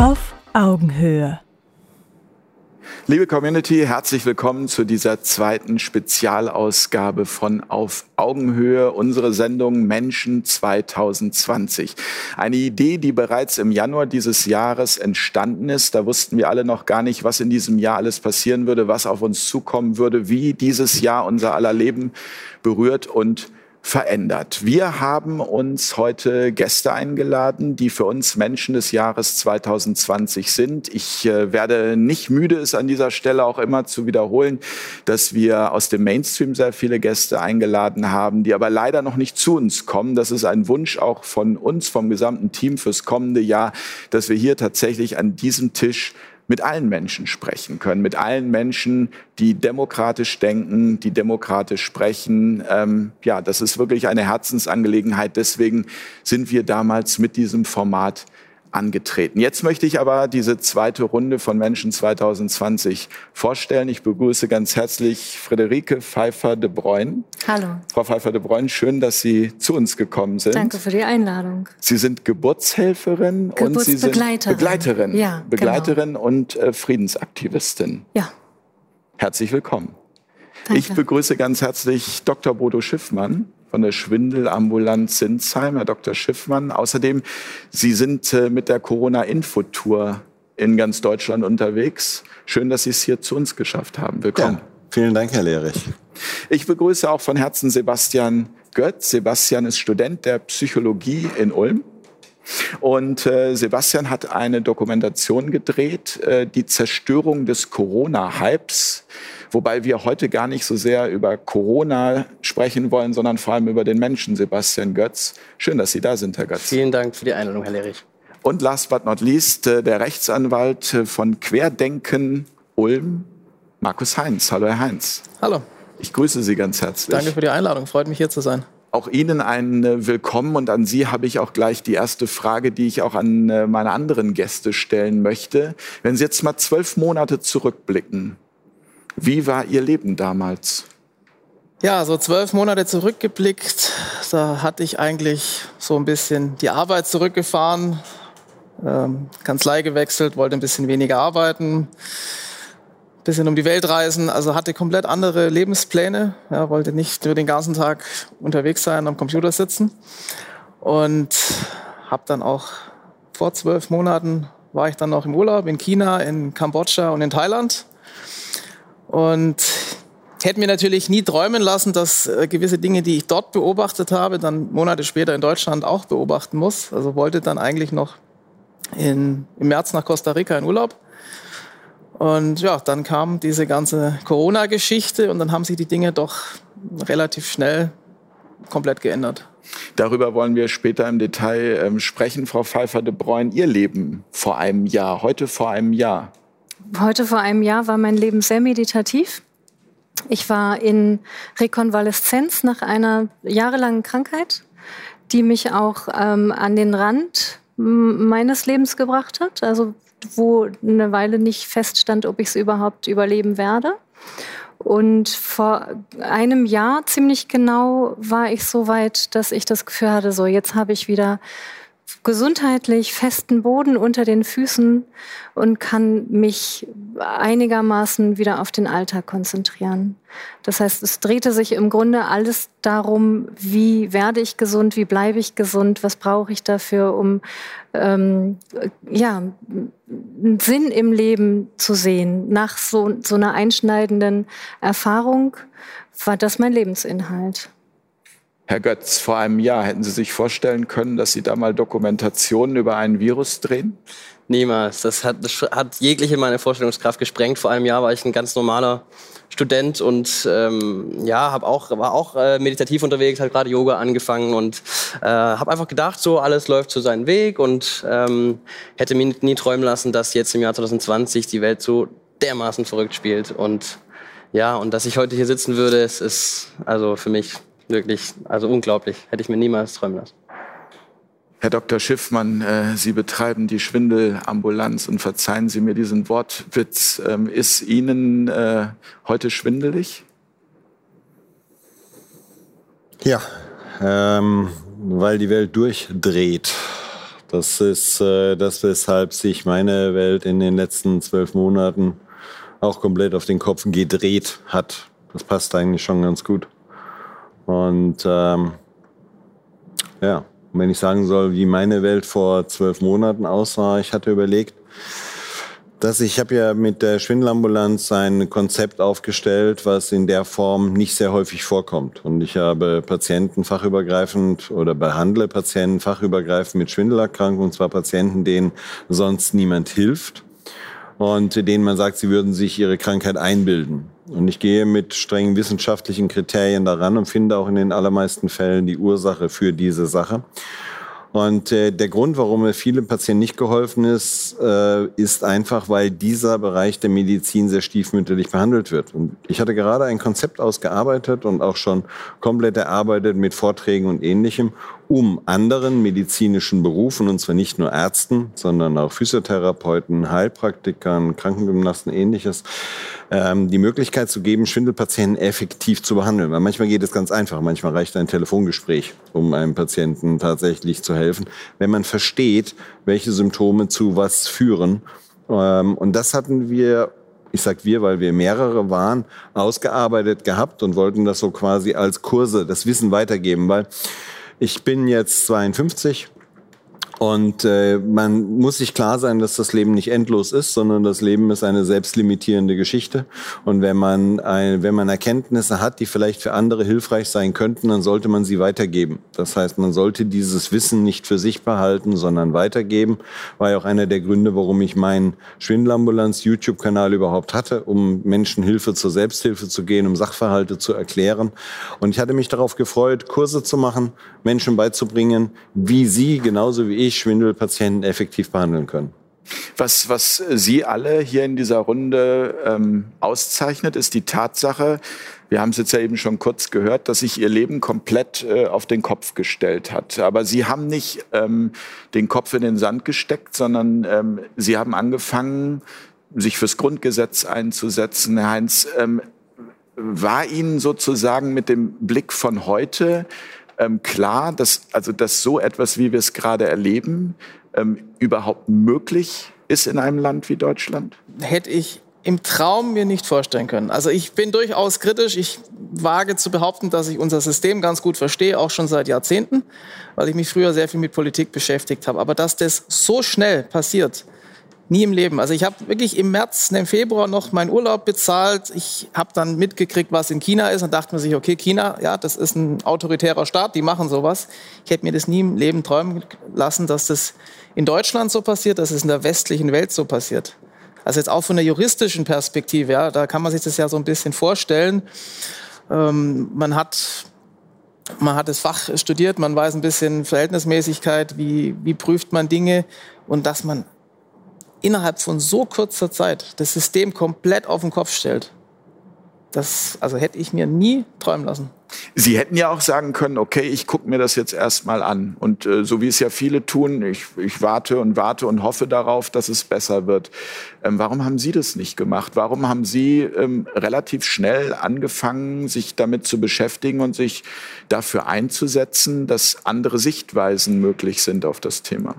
Auf Augenhöhe. Liebe Community, herzlich willkommen zu dieser zweiten Spezialausgabe von Auf Augenhöhe, unsere Sendung Menschen 2020. Eine Idee, die bereits im Januar dieses Jahres entstanden ist. Da wussten wir alle noch gar nicht, was in diesem Jahr alles passieren würde, was auf uns zukommen würde, wie dieses Jahr unser aller Leben berührt und verändert. Wir haben uns heute Gäste eingeladen, die für uns Menschen des Jahres 2020 sind. Ich äh, werde nicht müde, es an dieser Stelle auch immer zu wiederholen, dass wir aus dem Mainstream sehr viele Gäste eingeladen haben, die aber leider noch nicht zu uns kommen. Das ist ein Wunsch auch von uns, vom gesamten Team fürs kommende Jahr, dass wir hier tatsächlich an diesem Tisch mit allen Menschen sprechen können, mit allen Menschen, die demokratisch denken, die demokratisch sprechen. Ähm, ja, das ist wirklich eine Herzensangelegenheit. Deswegen sind wir damals mit diesem Format angetreten. Jetzt möchte ich aber diese zweite Runde von Menschen 2020 vorstellen. Ich begrüße ganz herzlich Friederike Pfeiffer de Bruyn. Hallo. Frau Pfeiffer de Bruyn, schön, dass Sie zu uns gekommen sind. Danke für die Einladung. Sie sind Geburtshelferin und Sie sind Begleiterin. Ja, Begleiterin genau. und äh, Friedensaktivistin. Ja. Herzlich willkommen. Danke. Ich begrüße ganz herzlich Dr. Bodo Schiffmann von der Schwindelambulanz Sinsheim, Herr Dr. Schiffmann. Außerdem, Sie sind äh, mit der Corona-Infotour in ganz Deutschland unterwegs. Schön, dass Sie es hier zu uns geschafft haben. Willkommen. Ja, vielen Dank, Herr Lehrich. Ich begrüße auch von Herzen Sebastian Götz. Sebastian ist Student der Psychologie in Ulm. Und äh, Sebastian hat eine Dokumentation gedreht, äh, die Zerstörung des Corona-Hypes Wobei wir heute gar nicht so sehr über Corona sprechen wollen, sondern vor allem über den Menschen, Sebastian Götz. Schön, dass Sie da sind, Herr Götz. Vielen Dank für die Einladung, Herr Lehrich. Und last but not least, äh, der Rechtsanwalt äh, von Querdenken Ulm, Markus Heinz. Hallo, Herr Heinz. Hallo. Ich grüße Sie ganz herzlich. Danke für die Einladung. Freut mich, hier zu sein. Auch Ihnen ein äh, Willkommen und an Sie habe ich auch gleich die erste Frage, die ich auch an meine anderen Gäste stellen möchte. Wenn Sie jetzt mal zwölf Monate zurückblicken, wie war Ihr Leben damals? Ja, so zwölf Monate zurückgeblickt, da hatte ich eigentlich so ein bisschen die Arbeit zurückgefahren, ähm, Kanzlei gewechselt, wollte ein bisschen weniger arbeiten, ein bisschen um die Welt reisen, also hatte komplett andere Lebenspläne, ja, wollte nicht nur den ganzen Tag unterwegs sein, am Computer sitzen und habe dann auch vor zwölf Monaten war ich dann noch im Urlaub in China, in Kambodscha und in Thailand und hätte mir natürlich nie träumen lassen, dass äh, gewisse Dinge, die ich dort beobachtet habe, dann Monate später in Deutschland auch beobachten muss. Also wollte dann eigentlich noch in, im März nach Costa Rica in Urlaub. Und ja, dann kam diese ganze Corona-Geschichte und dann haben sich die Dinge doch relativ schnell komplett geändert. Darüber wollen wir später im Detail ähm, sprechen. Frau Pfeiffer de Bruyn, Ihr Leben vor einem Jahr, heute vor einem Jahr. Heute vor einem Jahr war mein Leben sehr meditativ. Ich war in Rekonvaleszenz nach einer jahrelangen Krankheit, die mich auch ähm, an den Rand meines Lebens gebracht hat, also wo eine Weile nicht feststand, ob ich es überhaupt überleben werde. Und vor einem Jahr ziemlich genau war ich so weit, dass ich das Gefühl hatte, so jetzt habe ich wieder gesundheitlich festen Boden unter den Füßen und kann mich einigermaßen wieder auf den Alltag konzentrieren. Das heißt, es drehte sich im Grunde alles darum, wie werde ich gesund, wie bleibe ich gesund, was brauche ich dafür, um ähm, ja, einen Sinn im Leben zu sehen. Nach so, so einer einschneidenden Erfahrung war das mein Lebensinhalt. Herr Götz, vor einem Jahr hätten Sie sich vorstellen können, dass Sie da mal Dokumentationen über ein Virus drehen? Niemals. Das hat, das hat jegliche meine Vorstellungskraft gesprengt. Vor einem Jahr war ich ein ganz normaler Student und ähm, ja, hab auch, war auch äh, meditativ unterwegs, habe gerade Yoga angefangen und äh, habe einfach gedacht, so alles läuft zu seinem Weg und ähm, hätte mir nie träumen lassen, dass jetzt im Jahr 2020 die Welt so dermaßen verrückt spielt und ja, und dass ich heute hier sitzen würde, es ist also für mich Wirklich, also unglaublich. Hätte ich mir niemals träumen lassen. Herr Dr. Schiffmann, äh, Sie betreiben die Schwindelambulanz und verzeihen Sie mir diesen Wortwitz. Ähm, ist Ihnen äh, heute schwindelig? Ja, ähm, weil die Welt durchdreht. Das ist äh, das, weshalb sich meine Welt in den letzten zwölf Monaten auch komplett auf den Kopf gedreht hat. Das passt eigentlich schon ganz gut. Und ähm, ja, wenn ich sagen soll, wie meine Welt vor zwölf Monaten aussah, ich hatte überlegt, dass ich habe ja mit der Schwindelambulanz ein Konzept aufgestellt, was in der Form nicht sehr häufig vorkommt. Und ich habe Patienten fachübergreifend oder behandle Patienten fachübergreifend mit Schwindelerkrankungen, und zwar Patienten, denen sonst niemand hilft und denen man sagt, sie würden sich ihre Krankheit einbilden. Und ich gehe mit strengen wissenschaftlichen Kriterien daran und finde auch in den allermeisten Fällen die Ursache für diese Sache. Und äh, der Grund, warum mir vielen Patienten nicht geholfen ist, äh, ist einfach, weil dieser Bereich der Medizin sehr stiefmütterlich behandelt wird. Und ich hatte gerade ein Konzept ausgearbeitet und auch schon komplett erarbeitet mit Vorträgen und ähnlichem, um anderen medizinischen Berufen, und zwar nicht nur Ärzten, sondern auch Physiotherapeuten, Heilpraktikern, Krankengymnasten, ähnliches, ähm, die Möglichkeit zu geben, Schwindelpatienten effektiv zu behandeln. Weil manchmal geht es ganz einfach, manchmal reicht ein Telefongespräch, um einem Patienten tatsächlich zu helfen, wenn man versteht, welche Symptome zu was führen. Ähm, und das hatten wir ich sag wir, weil wir mehrere waren, ausgearbeitet gehabt und wollten das so quasi als Kurse, das Wissen weitergeben, weil ich bin jetzt 52 und äh, man muss sich klar sein, dass das Leben nicht endlos ist, sondern das Leben ist eine selbstlimitierende Geschichte. Und wenn man, ein, wenn man Erkenntnisse hat, die vielleicht für andere hilfreich sein könnten, dann sollte man sie weitergeben. Das heißt, man sollte dieses Wissen nicht für sich behalten, sondern weitergeben. War ja auch einer der Gründe, warum ich meinen Schwindelambulanz-YouTube-Kanal überhaupt hatte, um Menschen Hilfe zur Selbsthilfe zu gehen, um Sachverhalte zu erklären. Und ich hatte mich darauf gefreut, Kurse zu machen, Menschen beizubringen, wie sie genauso wie ich Schwindelpatienten effektiv behandeln können. Was, was Sie alle hier in dieser Runde ähm, auszeichnet, ist die Tatsache, wir haben es jetzt ja eben schon kurz gehört, dass sich Ihr Leben komplett äh, auf den Kopf gestellt hat. Aber Sie haben nicht ähm, den Kopf in den Sand gesteckt, sondern ähm, Sie haben angefangen, sich fürs Grundgesetz einzusetzen. Herr Heinz, ähm, war Ihnen sozusagen mit dem Blick von heute ähm, klar, dass, also, dass so etwas, wie wir es gerade erleben, ähm, überhaupt möglich ist in einem Land wie Deutschland? Hätte ich im Traum mir nicht vorstellen können. Also ich bin durchaus kritisch. Ich wage zu behaupten, dass ich unser System ganz gut verstehe, auch schon seit Jahrzehnten, weil ich mich früher sehr viel mit Politik beschäftigt habe. Aber dass das so schnell passiert, Nie im Leben. Also ich habe wirklich im März, im Februar noch meinen Urlaub bezahlt. Ich habe dann mitgekriegt, was in China ist und dachte mir sich, okay, China, ja, das ist ein autoritärer Staat, die machen sowas. Ich hätte mir das nie im Leben träumen lassen, dass das in Deutschland so passiert, dass es in der westlichen Welt so passiert. Also jetzt auch von der juristischen Perspektive, ja, da kann man sich das ja so ein bisschen vorstellen. Ähm, man hat man hat das Fach studiert, man weiß ein bisschen Verhältnismäßigkeit, wie, wie prüft man Dinge und dass man innerhalb von so kurzer Zeit das System komplett auf den Kopf stellt. Das also hätte ich mir nie träumen lassen. Sie hätten ja auch sagen können, okay, ich gucke mir das jetzt erstmal an. Und äh, so wie es ja viele tun, ich, ich warte und warte und hoffe darauf, dass es besser wird. Ähm, warum haben Sie das nicht gemacht? Warum haben Sie ähm, relativ schnell angefangen, sich damit zu beschäftigen und sich dafür einzusetzen, dass andere Sichtweisen möglich sind auf das Thema?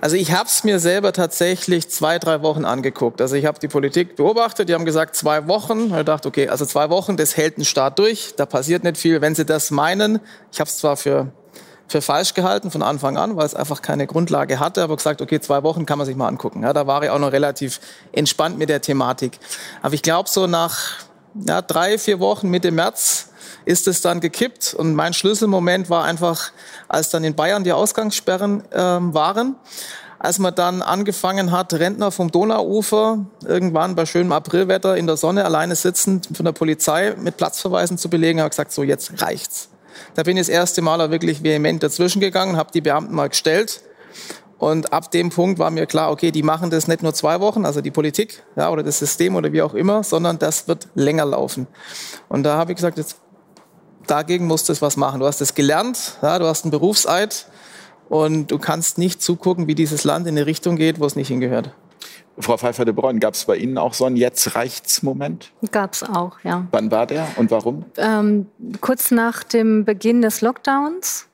Also ich habe es mir selber tatsächlich zwei, drei Wochen angeguckt. Also ich habe die Politik beobachtet, die haben gesagt zwei Wochen. Ich dachte, okay, also zwei Wochen, das hält ein Staat durch, da passiert nicht viel. Wenn sie das meinen, ich habe es zwar für, für falsch gehalten von Anfang an, weil es einfach keine Grundlage hatte, aber gesagt, okay, zwei Wochen kann man sich mal angucken. Ja, da war ich auch noch relativ entspannt mit der Thematik. Aber ich glaube, so nach ja, drei, vier Wochen Mitte März ist es dann gekippt. Und mein Schlüsselmoment war einfach, als dann in Bayern die Ausgangssperren ähm, waren. Als man dann angefangen hat, Rentner vom Donauufer irgendwann bei schönem Aprilwetter in der Sonne alleine sitzend von der Polizei mit Platzverweisen zu belegen, habe gesagt, so jetzt reicht's. Da bin ich das erste Mal wirklich vehement dazwischen gegangen, habe die Beamten mal gestellt. Und ab dem Punkt war mir klar, okay, die machen das nicht nur zwei Wochen, also die Politik ja, oder das System oder wie auch immer, sondern das wird länger laufen. Und da habe ich gesagt, jetzt dagegen musst du was machen. Du hast es gelernt, ja, du hast einen Berufseid und du kannst nicht zugucken, wie dieses Land in eine Richtung geht, wo es nicht hingehört. Frau Pfeiffer de Bruyne, gab es bei Ihnen auch so einen Jetzt reicht's Moment? Gab es auch, ja. Wann war der und warum? Ähm, kurz nach dem Beginn des Lockdowns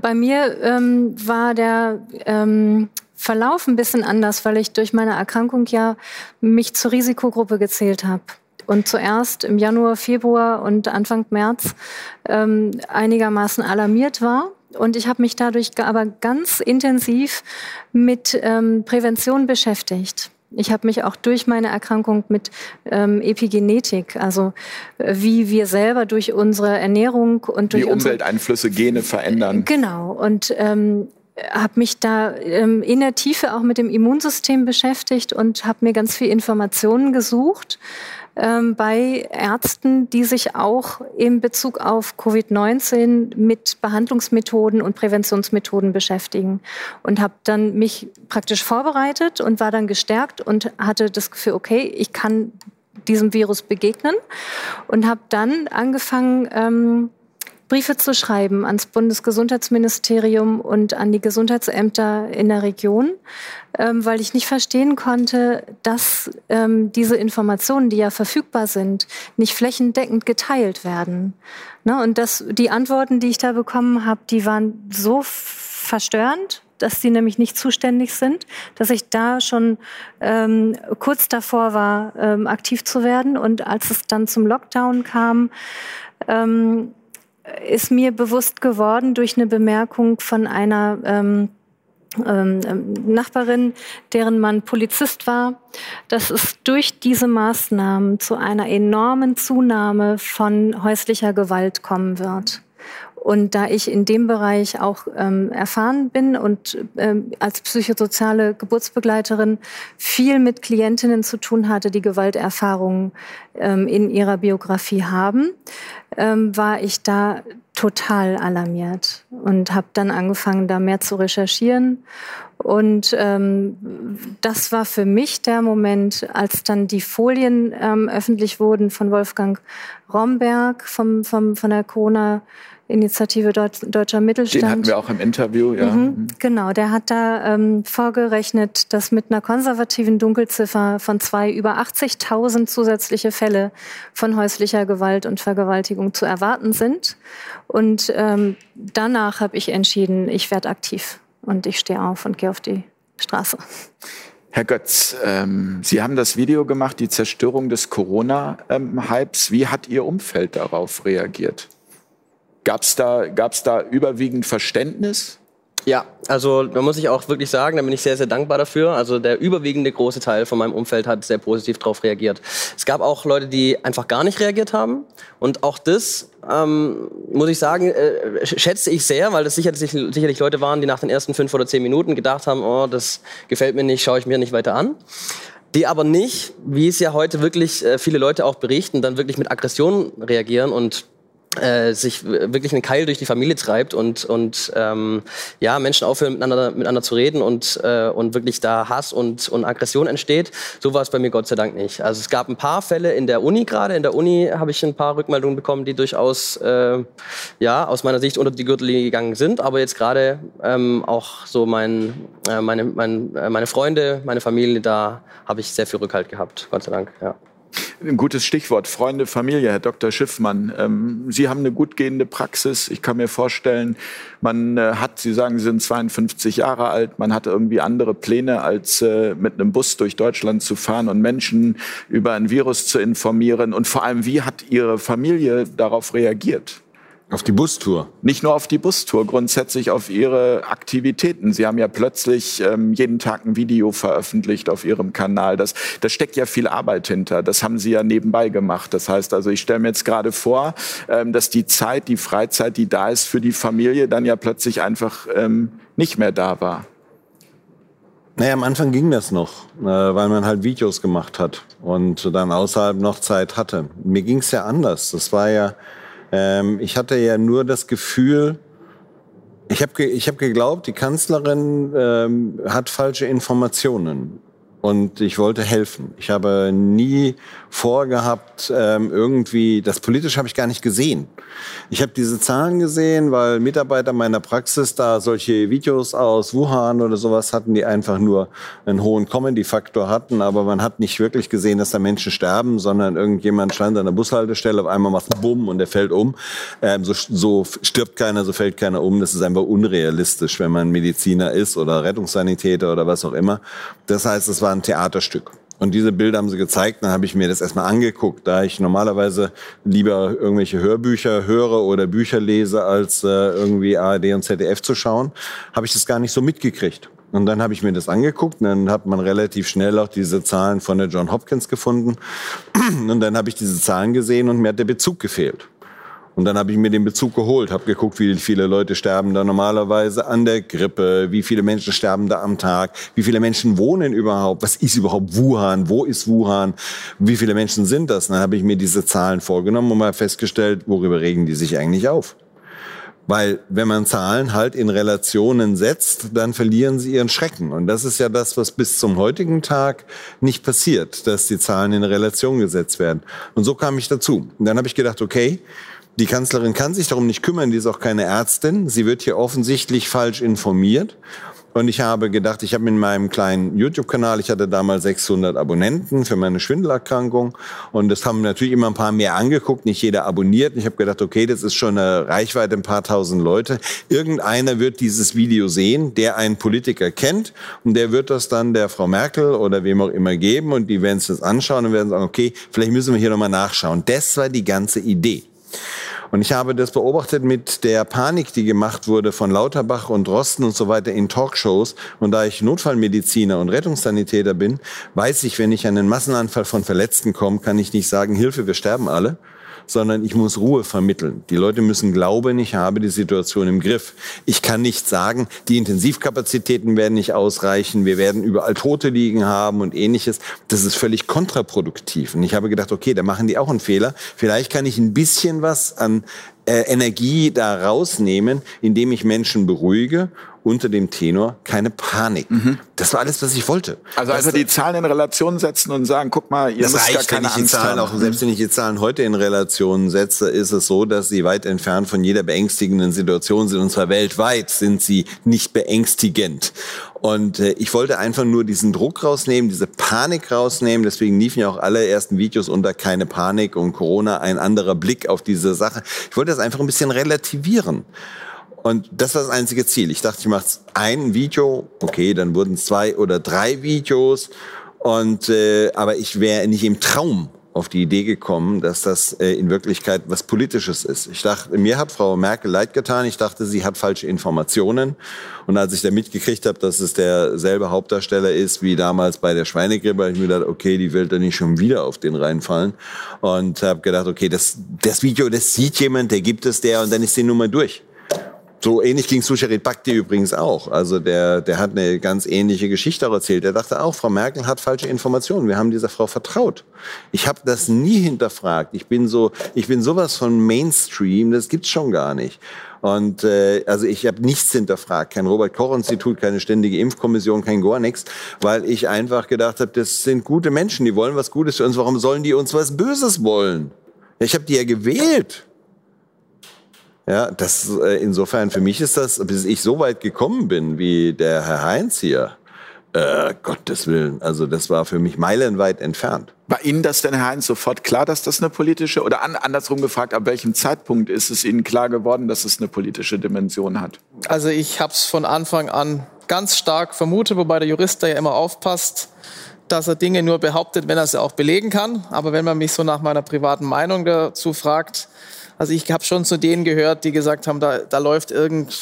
Bei mir ähm, war der ähm, Verlauf ein bisschen anders, weil ich durch meine Erkrankung ja mich zur Risikogruppe gezählt habe und zuerst im Januar, Februar und Anfang März ähm, einigermaßen alarmiert war. Und ich habe mich dadurch aber ganz intensiv mit ähm, Prävention beschäftigt. Ich habe mich auch durch meine Erkrankung mit ähm, Epigenetik, also äh, wie wir selber durch unsere Ernährung und durch wie Umwelteinflüsse Gene verändern. Genau und ähm, habe mich da ähm, in der Tiefe auch mit dem Immunsystem beschäftigt und habe mir ganz viel Informationen gesucht ähm, bei Ärzten, die sich auch in Bezug auf Covid-19 mit Behandlungsmethoden und Präventionsmethoden beschäftigen. Und habe dann mich praktisch vorbereitet und war dann gestärkt und hatte das Gefühl, okay, ich kann diesem Virus begegnen und habe dann angefangen, ähm, Briefe zu schreiben ans Bundesgesundheitsministerium und an die Gesundheitsämter in der Region, ähm, weil ich nicht verstehen konnte, dass ähm, diese Informationen, die ja verfügbar sind, nicht flächendeckend geteilt werden. Ne? Und das, die Antworten, die ich da bekommen habe, die waren so verstörend, dass sie nämlich nicht zuständig sind, dass ich da schon ähm, kurz davor war, ähm, aktiv zu werden. Und als es dann zum Lockdown kam, ähm, ist mir bewusst geworden durch eine Bemerkung von einer ähm, ähm, ähm, Nachbarin, deren Mann Polizist war, dass es durch diese Maßnahmen zu einer enormen Zunahme von häuslicher Gewalt kommen wird. Und da ich in dem Bereich auch ähm, erfahren bin und ähm, als psychosoziale Geburtsbegleiterin viel mit Klientinnen zu tun hatte, die Gewalterfahrungen ähm, in ihrer Biografie haben, ähm, war ich da total alarmiert und habe dann angefangen, da mehr zu recherchieren. Und ähm, das war für mich der Moment, als dann die Folien ähm, öffentlich wurden von Wolfgang Romberg vom, vom, von der Corona Initiative Deut Deutscher Mittelstand. Den hatten wir auch im Interview, ja. Mhm, mhm. genau, der hat da ähm, vorgerechnet, dass mit einer konservativen Dunkelziffer von zwei über 80.000 zusätzliche Fälle von häuslicher Gewalt und Vergewaltigung zu erwarten sind. Und ähm, danach habe ich entschieden, ich werde aktiv und ich stehe auf und gehe auf die Straße. Herr Götz, ähm, Sie haben das Video gemacht, die Zerstörung des Corona-Hypes. Wie hat Ihr Umfeld darauf reagiert? Gab es da, gab's da überwiegend Verständnis? Ja, also da muss ich auch wirklich sagen, da bin ich sehr, sehr dankbar dafür. Also der überwiegende große Teil von meinem Umfeld hat sehr positiv darauf reagiert. Es gab auch Leute, die einfach gar nicht reagiert haben. Und auch das, ähm, muss ich sagen, äh, schätze ich sehr, weil das sicherlich, sicherlich Leute waren, die nach den ersten fünf oder zehn Minuten gedacht haben, oh, das gefällt mir nicht, schaue ich mir nicht weiter an die aber nicht, wie es ja heute wirklich äh, viele Leute auch berichten, dann wirklich mit Aggression reagieren und äh, sich wirklich einen Keil durch die Familie treibt und, und ähm, ja, Menschen aufhören, miteinander, miteinander zu reden und, äh, und wirklich da Hass und, und Aggression entsteht. So war es bei mir Gott sei Dank nicht. Also es gab ein paar Fälle in der Uni gerade. In der Uni habe ich ein paar Rückmeldungen bekommen, die durchaus äh, ja, aus meiner Sicht unter die Gürtellinie gegangen sind. Aber jetzt gerade ähm, auch so mein, äh, meine, mein, äh, meine Freunde, meine Familie, da habe ich sehr viel Rückhalt gehabt. Gott sei Dank, ja. Ein gutes Stichwort, Freunde, Familie, Herr Dr. Schiffmann. Ähm, Sie haben eine gut gehende Praxis. Ich kann mir vorstellen, man äh, hat, Sie sagen, Sie sind 52 Jahre alt, man hat irgendwie andere Pläne, als äh, mit einem Bus durch Deutschland zu fahren und Menschen über ein Virus zu informieren. Und vor allem, wie hat Ihre Familie darauf reagiert? Auf die Bustour? Nicht nur auf die Bustour, grundsätzlich auf Ihre Aktivitäten. Sie haben ja plötzlich ähm, jeden Tag ein Video veröffentlicht auf Ihrem Kanal. Das, da steckt ja viel Arbeit hinter. Das haben Sie ja nebenbei gemacht. Das heißt also, ich stelle mir jetzt gerade vor, ähm, dass die Zeit, die Freizeit, die da ist für die Familie, dann ja plötzlich einfach ähm, nicht mehr da war. Naja, am Anfang ging das noch, äh, weil man halt Videos gemacht hat und dann außerhalb noch Zeit hatte. Mir ging es ja anders. Das war ja ähm, ich hatte ja nur das Gefühl, ich habe ich hab geglaubt, die Kanzlerin ähm, hat falsche Informationen. Und ich wollte helfen. Ich habe nie vorgehabt, ähm, irgendwie, das politisch habe ich gar nicht gesehen. Ich habe diese Zahlen gesehen, weil Mitarbeiter meiner Praxis da solche Videos aus Wuhan oder sowas hatten, die einfach nur einen hohen Comedy-Faktor hatten, aber man hat nicht wirklich gesehen, dass da Menschen sterben, sondern irgendjemand stand an der Bushaltestelle, auf einmal macht Bumm und der fällt um. Ähm, so, so stirbt keiner, so fällt keiner um. Das ist einfach unrealistisch, wenn man Mediziner ist oder Rettungssanitäter oder was auch immer. Das heißt, es war ein Theaterstück. Und diese Bilder haben sie gezeigt, dann habe ich mir das erstmal angeguckt. Da ich normalerweise lieber irgendwelche Hörbücher höre oder Bücher lese, als äh, irgendwie ARD und ZDF zu schauen, habe ich das gar nicht so mitgekriegt. Und dann habe ich mir das angeguckt und dann hat man relativ schnell auch diese Zahlen von der John Hopkins gefunden. Und dann habe ich diese Zahlen gesehen und mir hat der Bezug gefehlt. Und dann habe ich mir den Bezug geholt, habe geguckt, wie viele Leute sterben da normalerweise an der Grippe, wie viele Menschen sterben da am Tag, wie viele Menschen wohnen überhaupt, was ist überhaupt Wuhan, wo ist Wuhan, wie viele Menschen sind das? Und dann habe ich mir diese Zahlen vorgenommen und mal festgestellt, worüber regen die sich eigentlich auf? Weil wenn man Zahlen halt in Relationen setzt, dann verlieren sie ihren Schrecken. Und das ist ja das, was bis zum heutigen Tag nicht passiert, dass die Zahlen in Relation gesetzt werden. Und so kam ich dazu. Und dann habe ich gedacht, okay, die Kanzlerin kann sich darum nicht kümmern, die ist auch keine Ärztin. Sie wird hier offensichtlich falsch informiert. Und ich habe gedacht, ich habe in meinem kleinen YouTube-Kanal, ich hatte damals 600 Abonnenten für meine Schwindelerkrankung. Und das haben natürlich immer ein paar mehr angeguckt, nicht jeder abonniert. Und ich habe gedacht, okay, das ist schon eine Reichweite, ein paar tausend Leute. Irgendeiner wird dieses Video sehen, der einen Politiker kennt. Und der wird das dann der Frau Merkel oder wem auch immer geben. Und die werden es das anschauen und werden sagen, okay, vielleicht müssen wir hier nochmal nachschauen. Das war die ganze Idee. Und ich habe das beobachtet mit der Panik, die gemacht wurde von Lauterbach und Rosten und so weiter in Talkshows. Und da ich Notfallmediziner und Rettungssanitäter bin, weiß ich, wenn ich an einen Massenanfall von Verletzten komme, kann ich nicht sagen, Hilfe, wir sterben alle, sondern ich muss Ruhe vermitteln. Die Leute müssen glauben, ich habe die Situation im Griff. Ich kann nicht sagen, die Intensivkapazitäten werden nicht ausreichen, wir werden überall Tote liegen haben und ähnliches. Das ist völlig kontraproduktiv. Und ich habe gedacht, okay, da machen die auch einen Fehler. Vielleicht kann ich ein bisschen was an äh, Energie da rausnehmen, indem ich Menschen beruhige unter dem Tenor keine Panik. Mhm. Das war alles, was ich wollte. Also einfach die Zahlen in Relation setzen und sagen, guck mal, ihr das müsst reicht, gar keine wenn ich die Angst Zahlen haben. auch, selbst wenn ich die Zahlen heute in Relation setze, ist es so, dass sie weit entfernt von jeder beängstigenden Situation sind. Und zwar weltweit sind sie nicht beängstigend. Und äh, ich wollte einfach nur diesen Druck rausnehmen, diese Panik rausnehmen. Deswegen liefen ja auch alle ersten Videos unter keine Panik und Corona, ein anderer Blick auf diese Sache. Ich wollte das einfach ein bisschen relativieren. Und das war das einzige Ziel. Ich dachte, ich mache ein Video, okay, dann wurden zwei oder drei Videos. Und äh, aber ich wäre nicht im Traum auf die Idee gekommen, dass das äh, in Wirklichkeit was Politisches ist. Ich dachte, mir hat Frau Merkel leid getan. Ich dachte, sie hat falsche Informationen. Und als ich da mitgekriegt habe, dass es derselbe Hauptdarsteller ist wie damals bei der Schweinegrippe, habe ich mir gedacht, okay, die will da nicht schon wieder auf den reinfallen. Und habe gedacht, okay, das, das Video, das sieht jemand, der gibt es der und dann ist die Nummer durch. So ähnlich ging Susharit Bhakti übrigens auch. Also der, der hat eine ganz ähnliche Geschichte erzählt. Der dachte auch, Frau Merkel hat falsche Informationen. Wir haben dieser Frau vertraut. Ich habe das nie hinterfragt. Ich bin so, ich bin sowas von Mainstream, das gibt's schon gar nicht. Und äh, also ich habe nichts hinterfragt, kein Robert Koch Institut, keine ständige Impfkommission, kein gar nichts, weil ich einfach gedacht habe, das sind gute Menschen, die wollen was Gutes für uns. Warum sollen die uns was Böses wollen? Ich habe die ja gewählt. Ja, das äh, insofern für mich ist das, bis ich so weit gekommen bin wie der Herr Heinz hier. Äh, Gottes Willen, also das war für mich meilenweit entfernt. War Ihnen das denn, Herr Heinz, sofort klar, dass das eine politische, oder an, andersrum gefragt, ab welchem Zeitpunkt ist es Ihnen klar geworden, dass es eine politische Dimension hat? Also ich habe es von Anfang an ganz stark vermutet, wobei der Jurist da ja immer aufpasst, dass er Dinge nur behauptet, wenn er sie auch belegen kann. Aber wenn man mich so nach meiner privaten Meinung dazu fragt, also ich habe schon zu denen gehört, die gesagt haben, da, da läuft irgend,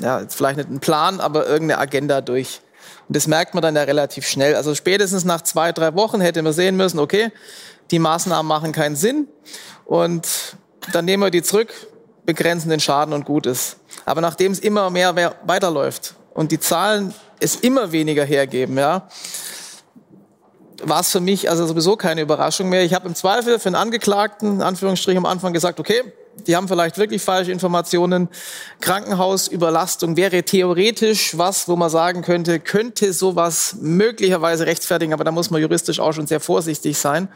ja, vielleicht nicht ein Plan, aber irgendeine Agenda durch. Und das merkt man dann ja relativ schnell. Also spätestens nach zwei, drei Wochen hätte man sehen müssen, okay, die Maßnahmen machen keinen Sinn und dann nehmen wir die zurück, begrenzen den Schaden und gut ist. Aber nachdem es immer mehr weiterläuft und die Zahlen es immer weniger hergeben, ja, war es für mich also sowieso keine Überraschung mehr. Ich habe im Zweifel für einen Angeklagten, in Anführungsstrichen am Anfang gesagt, okay, die haben vielleicht wirklich falsche Informationen. Krankenhausüberlastung wäre theoretisch was, wo man sagen könnte, könnte sowas möglicherweise rechtfertigen, aber da muss man juristisch auch schon sehr vorsichtig sein.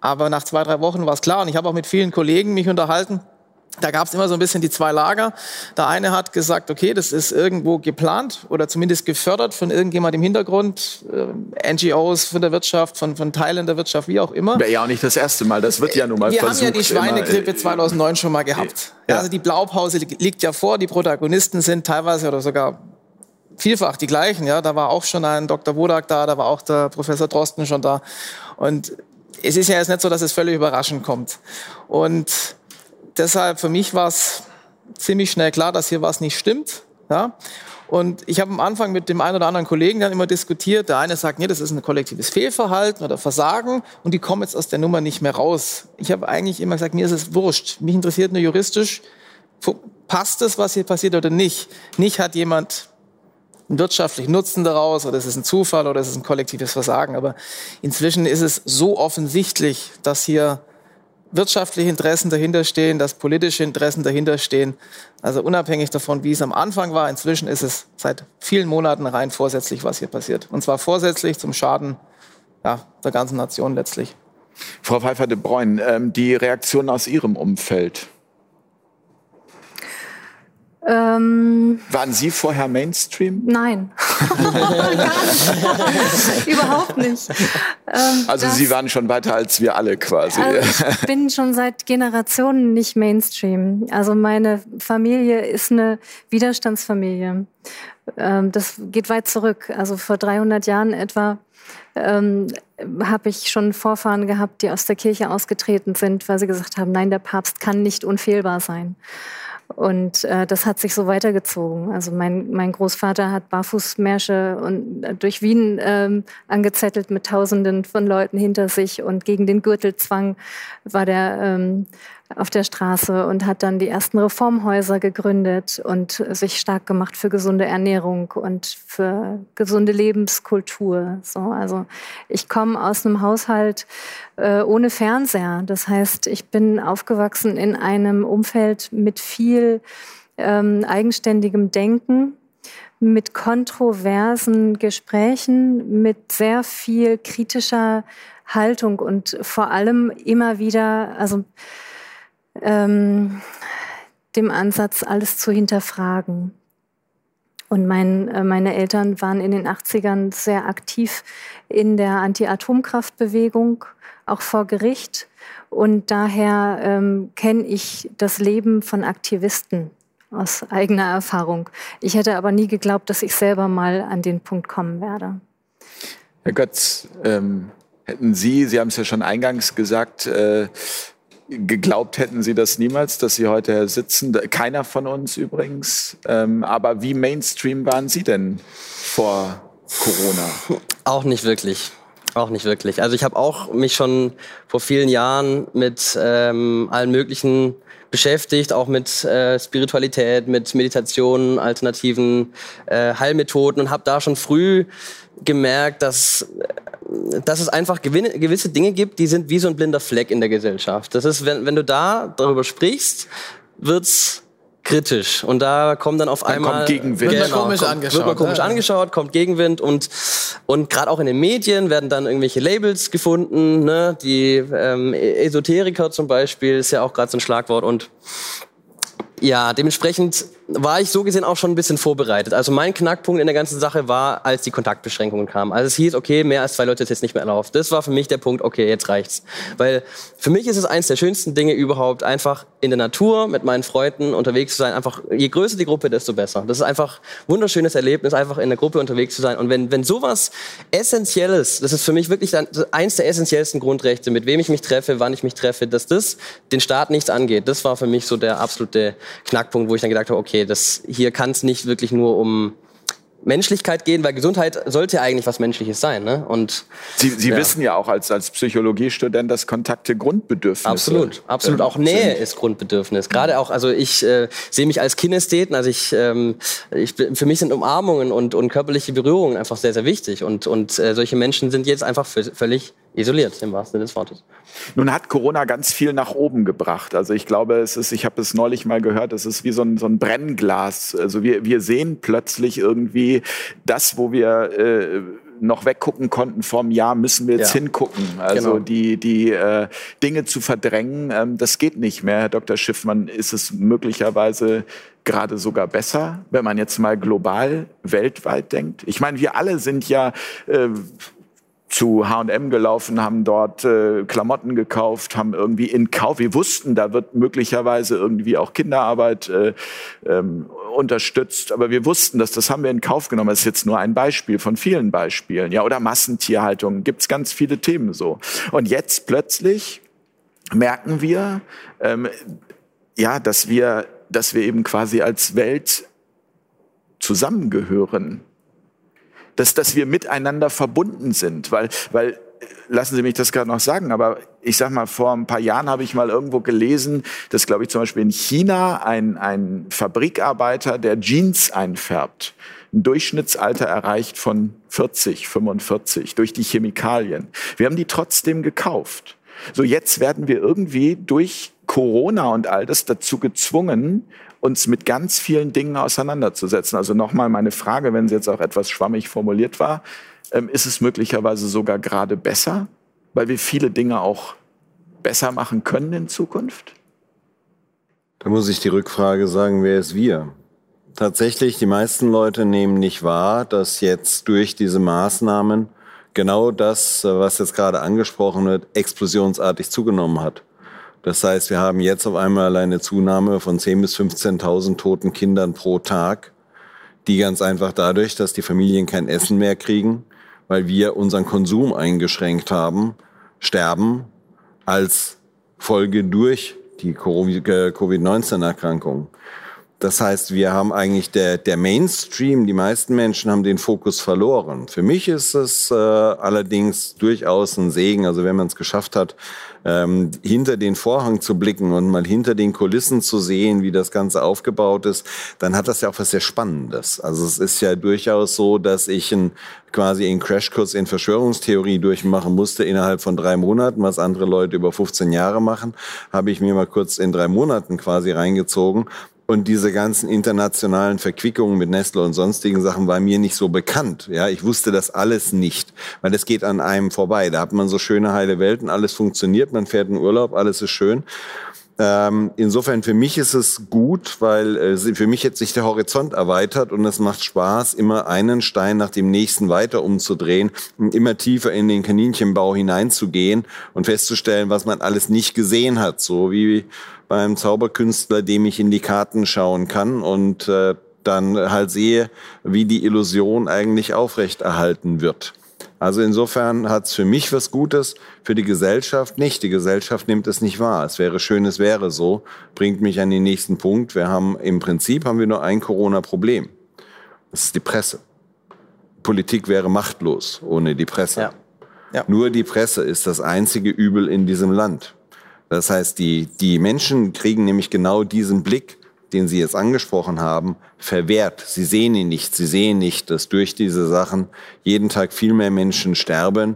Aber nach zwei, drei Wochen war es klar und ich habe auch mit vielen Kollegen mich unterhalten da gab es immer so ein bisschen die zwei Lager. Der eine hat gesagt, okay, das ist irgendwo geplant oder zumindest gefördert von irgendjemand im Hintergrund, äh, NGOs von der Wirtschaft, von, von Teilen der Wirtschaft, wie auch immer. Wäre ja auch nicht das erste Mal, das wird ja nun mal Wir versucht. haben ja die Schweinegrippe immer, 2009 schon mal gehabt. Ja. Also die Blaupause liegt ja vor, die Protagonisten sind teilweise oder sogar vielfach die gleichen. Ja, da war auch schon ein Dr. Wodak da, da war auch der Professor Drosten schon da. Und es ist ja jetzt nicht so, dass es völlig überraschend kommt. Und deshalb für mich war es ziemlich schnell klar, dass hier was nicht stimmt. Ja? Und ich habe am Anfang mit dem einen oder anderen Kollegen dann immer diskutiert. Der eine sagt, nee, das ist ein kollektives Fehlverhalten oder Versagen und die kommen jetzt aus der Nummer nicht mehr raus. Ich habe eigentlich immer gesagt, mir ist es wurscht. Mich interessiert nur juristisch, passt es, was hier passiert oder nicht. Nicht hat jemand einen wirtschaftlichen Nutzen daraus oder es ist ein Zufall oder es ist ein kollektives Versagen. Aber inzwischen ist es so offensichtlich, dass hier wirtschaftliche Interessen dahinter stehen, dass politische Interessen dahinter stehen. Also unabhängig davon, wie es am Anfang war, inzwischen ist es seit vielen Monaten rein vorsätzlich, was hier passiert. Und zwar vorsätzlich zum Schaden ja, der ganzen Nation letztlich. Frau Pfeiffer de Bruyn, ähm, die Reaktion aus Ihrem Umfeld. Ähm, Waren Sie vorher Mainstream? nein. Überhaupt nicht. Ähm, Also das- Sie waren schon weiter als wir alle quasi. Also ich bin schon seit Generationen nicht Mainstream. Also meine Familie ist eine Widerstandsfamilie. Ähm, das geht weit zurück. Also vor 300 Jahren etwa ähm, habe ich schon Vorfahren gehabt, die aus der Kirche ausgetreten sind, weil sie gesagt haben, nein, der Papst kann nicht unfehlbar sein. Und äh, das hat sich so weitergezogen. Also mein, mein Großvater hat Barfußmärsche und äh, durch Wien ähm, angezettelt mit Tausenden von Leuten hinter sich und gegen den Gürtelzwang war der ähm, auf der Straße und hat dann die ersten Reformhäuser gegründet und sich stark gemacht für gesunde Ernährung und für gesunde Lebenskultur. So, also ich komme aus einem Haushalt äh, ohne Fernseher. Das heißt, ich bin aufgewachsen in einem Umfeld mit viel ähm, eigenständigem Denken, mit kontroversen Gesprächen, mit sehr viel kritischer Haltung und vor allem immer wieder, also ähm, dem Ansatz, alles zu hinterfragen. Und mein, äh, meine Eltern waren in den 80ern sehr aktiv in der Anti-Atomkraftbewegung, auch vor Gericht. Und daher ähm, kenne ich das Leben von Aktivisten aus eigener Erfahrung. Ich hätte aber nie geglaubt, dass ich selber mal an den Punkt kommen werde. Herr Götz, ähm, hätten Sie, Sie haben es ja schon eingangs gesagt, äh, geglaubt hätten Sie das niemals, dass Sie heute sitzen? Keiner von uns übrigens. Ähm, aber wie Mainstream waren Sie denn vor Corona? Auch nicht wirklich. Auch nicht wirklich. Also ich habe auch mich schon vor vielen Jahren mit ähm, allen möglichen beschäftigt, auch mit äh, Spiritualität, mit Meditation, alternativen äh, Heilmethoden und habe da schon früh gemerkt, dass dass es einfach gewinne, gewisse Dinge gibt, die sind wie so ein blinder Fleck in der Gesellschaft. Das ist, wenn, wenn du da darüber sprichst, wird's kritisch. Und da kommt dann auf Dann einmal kommt Gegenwind. Wird man komisch kommt, angeschaut, Wird man komisch ne? angeschaut, kommt Gegenwind und und gerade auch in den Medien werden dann irgendwelche Labels gefunden. Ne? Die ähm, Esoteriker zum Beispiel ist ja auch gerade so ein Schlagwort und ja, dementsprechend war ich so gesehen auch schon ein bisschen vorbereitet. Also mein Knackpunkt in der ganzen Sache war, als die Kontaktbeschränkungen kamen. Also es hieß, okay, mehr als zwei Leute ist jetzt nicht mehr erlaubt. Das war für mich der Punkt, okay, jetzt reicht's. Weil für mich ist es eins der schönsten Dinge überhaupt, einfach in der Natur mit meinen Freunden unterwegs zu sein. Einfach, je größer die Gruppe, desto besser. Das ist einfach ein wunderschönes Erlebnis, einfach in der Gruppe unterwegs zu sein. Und wenn, wenn sowas Essentielles, das ist für mich wirklich eins der essentiellsten Grundrechte, mit wem ich mich treffe, wann ich mich treffe, dass das den Staat nichts angeht. Das war für mich so der absolute Knackpunkt, wo ich dann gedacht habe, okay, das, hier kann es nicht wirklich nur um Menschlichkeit gehen, weil Gesundheit sollte eigentlich was Menschliches sein. Ne? Und Sie, Sie ja. wissen ja auch als, als Psychologiestudent, dass Kontakte Grundbedürfnisse Absolut, absolut. auch Nähe sind. ist Grundbedürfnis. Gerade auch, also ich äh, sehe mich als Kinästheten, also ich, ähm, ich, für mich sind Umarmungen und, und körperliche Berührungen einfach sehr, sehr wichtig. Und, und äh, solche Menschen sind jetzt einfach völlig isoliert, im wahrsten Sinne des Wortes. Nun hat Corona ganz viel nach oben gebracht. Also ich glaube, es ist, ich habe es neulich mal gehört, es ist wie so ein, so ein Brennglas. Also wir, wir sehen plötzlich irgendwie das, wo wir äh, noch weggucken konnten vom Jahr, müssen wir jetzt ja. hingucken. Also genau. die, die äh, Dinge zu verdrängen, ähm, das geht nicht mehr. Herr Dr. Schiffmann, ist es möglicherweise gerade sogar besser, wenn man jetzt mal global, weltweit denkt? Ich meine, wir alle sind ja äh, zu H&M gelaufen, haben dort äh, Klamotten gekauft, haben irgendwie in Kauf, wir wussten, da wird möglicherweise irgendwie auch Kinderarbeit äh, ähm, unterstützt, aber wir wussten dass das haben wir in Kauf genommen. Das ist jetzt nur ein Beispiel von vielen Beispielen, ja, oder Massentierhaltung, gibt's ganz viele Themen so. Und jetzt plötzlich merken wir, ähm, ja, dass wir, dass wir eben quasi als Welt zusammengehören dass, dass wir miteinander verbunden sind. Weil, weil, lassen Sie mich das gerade noch sagen, aber ich sag mal, vor ein paar Jahren habe ich mal irgendwo gelesen, dass, glaube ich, zum Beispiel in China ein, ein Fabrikarbeiter, der Jeans einfärbt, ein Durchschnittsalter erreicht von 40, 45 durch die Chemikalien. Wir haben die trotzdem gekauft. So jetzt werden wir irgendwie durch Corona und all das dazu gezwungen, uns mit ganz vielen Dingen auseinanderzusetzen. Also nochmal meine Frage, wenn sie jetzt auch etwas schwammig formuliert war, ähm, ist es möglicherweise sogar gerade besser, weil wir viele Dinge auch besser machen können in Zukunft? Da muss ich die Rückfrage sagen, wer ist wir? Tatsächlich, die meisten Leute nehmen nicht wahr, dass jetzt durch diese Maßnahmen genau das, was jetzt gerade angesprochen wird, explosionsartig zugenommen hat. Das heißt, wir haben jetzt auf einmal eine Zunahme von 10.000 bis 15.000 toten Kindern pro Tag, die ganz einfach dadurch, dass die Familien kein Essen mehr kriegen, weil wir unseren Konsum eingeschränkt haben, sterben als Folge durch die Covid-19-Erkrankung. Das heißt, wir haben eigentlich der, der Mainstream, die meisten Menschen haben den Fokus verloren. Für mich ist es äh, allerdings durchaus ein Segen, also wenn man es geschafft hat, ähm, hinter den Vorhang zu blicken und mal hinter den Kulissen zu sehen, wie das Ganze aufgebaut ist, dann hat das ja auch was sehr Spannendes. Also es ist ja durchaus so, dass ich ein, quasi einen Crashkurs in Verschwörungstheorie durchmachen musste innerhalb von drei Monaten, was andere Leute über 15 Jahre machen, habe ich mir mal kurz in drei Monaten quasi reingezogen und diese ganzen internationalen Verquickungen mit Nestle und sonstigen Sachen war mir nicht so bekannt. Ja, ich wusste das alles nicht, weil es geht an einem vorbei. Da hat man so schöne heile Welten, alles funktioniert, man fährt in Urlaub, alles ist schön. Ähm, insofern für mich ist es gut, weil äh, für mich jetzt sich der Horizont erweitert und es macht Spaß, immer einen Stein nach dem nächsten weiter umzudrehen und immer tiefer in den Kaninchenbau hineinzugehen und festzustellen, was man alles nicht gesehen hat. So wie beim Zauberkünstler, dem ich in die Karten schauen kann und äh, dann halt sehe, wie die Illusion eigentlich aufrechterhalten wird. Also insofern hat es für mich was Gutes, für die Gesellschaft nicht. Die Gesellschaft nimmt es nicht wahr. Es wäre schön, es wäre so. Bringt mich an den nächsten Punkt. Wir haben im Prinzip haben wir nur ein Corona-Problem. Das ist die Presse. Politik wäre machtlos ohne die Presse. Ja. Ja. Nur die Presse ist das einzige Übel in diesem Land. Das heißt, die, die Menschen kriegen nämlich genau diesen Blick, den Sie jetzt angesprochen haben, verwehrt. Sie sehen ihn nicht. Sie sehen nicht, dass durch diese Sachen jeden Tag viel mehr Menschen sterben,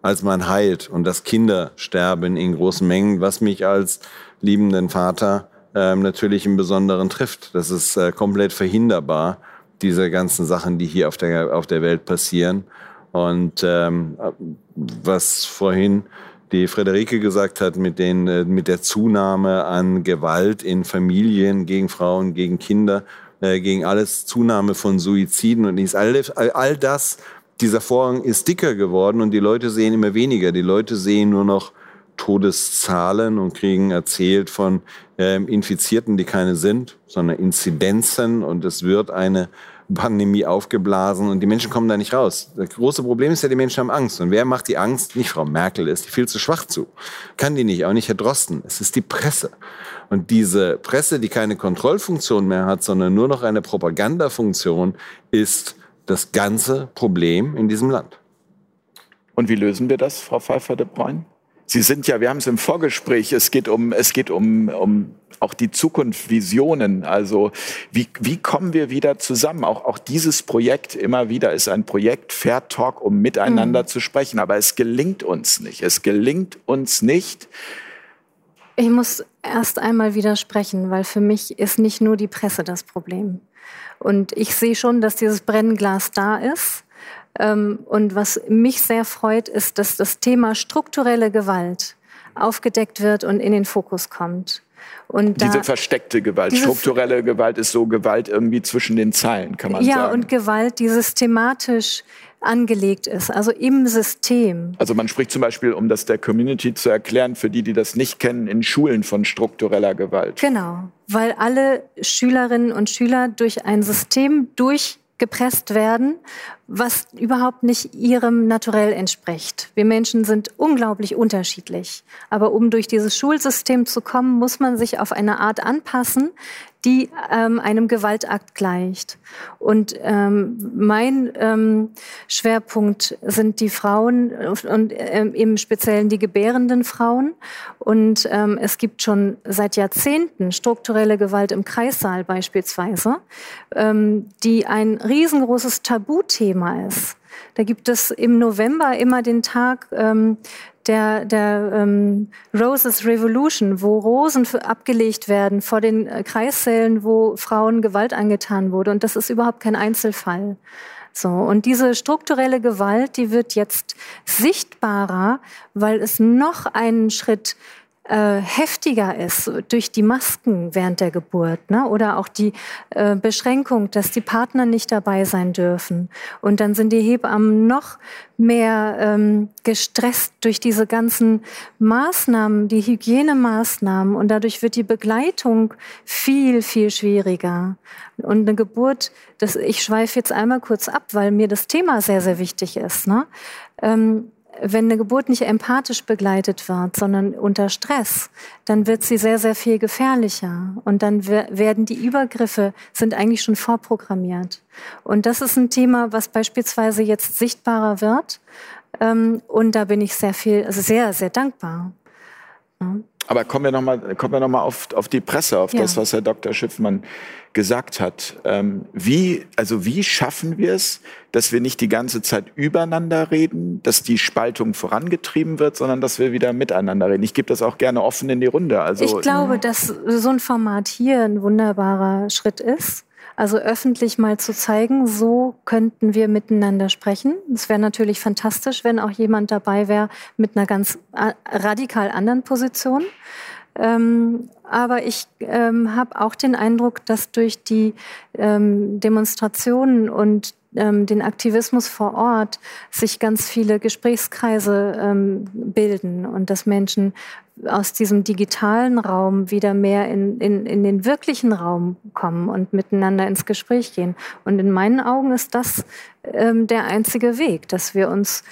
als man heilt und dass Kinder sterben in großen Mengen, was mich als liebenden Vater ähm, natürlich im Besonderen trifft. Das ist äh, komplett verhinderbar, diese ganzen Sachen, die hier auf der, auf der Welt passieren. Und ähm, was vorhin die Frederike gesagt hat, mit, den, äh, mit der Zunahme an Gewalt in Familien gegen Frauen, gegen Kinder, äh, gegen alles Zunahme von Suiziden und dies, all, all das, dieser Vorhang ist dicker geworden und die Leute sehen immer weniger. Die Leute sehen nur noch Todeszahlen und kriegen erzählt von ähm, Infizierten, die keine sind, sondern Inzidenzen und es wird eine Pandemie aufgeblasen und die Menschen kommen da nicht raus. Das große Problem ist ja, die Menschen haben Angst. Und wer macht die Angst? Nicht Frau Merkel, ist die viel zu schwach zu. Kann die nicht, auch nicht Herr Drosten. Es ist die Presse. Und diese Presse, die keine Kontrollfunktion mehr hat, sondern nur noch eine Propagandafunktion, ist das ganze Problem in diesem Land. Und wie lösen wir das, Frau Pfeiffer de Bruyn? Sie sind ja, wir haben es im Vorgespräch, es geht um, es geht um, um auch die Zukunft, Visionen. Also wie, wie kommen wir wieder zusammen? Auch, auch dieses Projekt immer wieder ist ein Projekt, Fair Talk, um miteinander mhm. zu sprechen. Aber es gelingt uns nicht. Es gelingt uns nicht. Ich muss erst einmal widersprechen, weil für mich ist nicht nur die Presse das Problem. Und ich sehe schon, dass dieses Brennglas da ist. Ähm, und was mich sehr freut, ist, dass das Thema strukturelle Gewalt aufgedeckt wird und in den Fokus kommt. Und diese versteckte Gewalt, strukturelle Gewalt ist so Gewalt irgendwie zwischen den Zeilen, kann man ja, sagen. Ja, und Gewalt, die systematisch angelegt ist, also im System. Also man spricht zum Beispiel, um das der Community zu erklären, für die, die das nicht kennen, in Schulen von struktureller Gewalt. Genau, weil alle Schülerinnen und Schüler durch ein System durch gepresst werden, was überhaupt nicht ihrem Naturell entspricht. Wir Menschen sind unglaublich unterschiedlich. Aber um durch dieses Schulsystem zu kommen, muss man sich auf eine Art anpassen, die ähm, einem Gewaltakt gleicht. Und ähm, mein ähm, Schwerpunkt sind die Frauen und ähm, im Speziellen die gebärenden Frauen. Und ähm, es gibt schon seit Jahrzehnten strukturelle Gewalt im Kreissaal beispielsweise, ähm, die ein riesengroßes Tabuthema ist. Da gibt es im November immer den Tag ähm, der, der ähm, Roses Revolution, wo Rosen abgelegt werden vor den äh, Kreissälen, wo Frauen Gewalt angetan wurde. Und das ist überhaupt kein Einzelfall. So, und diese strukturelle Gewalt, die wird jetzt sichtbarer, weil es noch einen Schritt äh, heftiger ist durch die Masken während der Geburt ne? oder auch die äh, Beschränkung, dass die Partner nicht dabei sein dürfen. Und dann sind die Hebammen noch mehr ähm, gestresst durch diese ganzen Maßnahmen, die Hygienemaßnahmen und dadurch wird die Begleitung viel, viel schwieriger. Und eine Geburt, das, ich schweife jetzt einmal kurz ab, weil mir das Thema sehr, sehr wichtig ist. Ne? Ähm, wenn eine Geburt nicht empathisch begleitet wird, sondern unter Stress, dann wird sie sehr, sehr viel gefährlicher. Und dann werden die Übergriffe, sind eigentlich schon vorprogrammiert. Und das ist ein Thema, was beispielsweise jetzt sichtbarer wird. Ähm, und da bin ich sehr viel, also sehr, sehr dankbar. Aber kommen wir nochmal noch auf, auf die Presse, auf ja. das, was Herr Dr. Schiffmann gesagt hat. Ähm, wie, also wie schaffen wir es, dass wir nicht die ganze Zeit übereinander reden, dass die Spaltung vorangetrieben wird, sondern dass wir wieder miteinander reden? Ich gebe das auch gerne offen in die Runde. Also, ich glaube, dass so ein Format hier ein wunderbarer Schritt ist. Also öffentlich mal zu zeigen, so könnten wir miteinander sprechen. Es wäre natürlich fantastisch, wenn auch jemand dabei wäre mit einer ganz äh, radikal anderen Position. Ähm, aber ich ähm, habe auch den Eindruck, dass durch die ähm, Demonstrationen und ähm, den Aktivismus vor Ort sich ganz viele Gesprächskreise ähm, bilden und dass Menschen aus diesem digitalen Raum wieder mehr in, in, in den wirklichen Raum kommen und miteinander ins Gespräch gehen. Und in meinen Augen ist das ähm, der einzige Weg, dass wir uns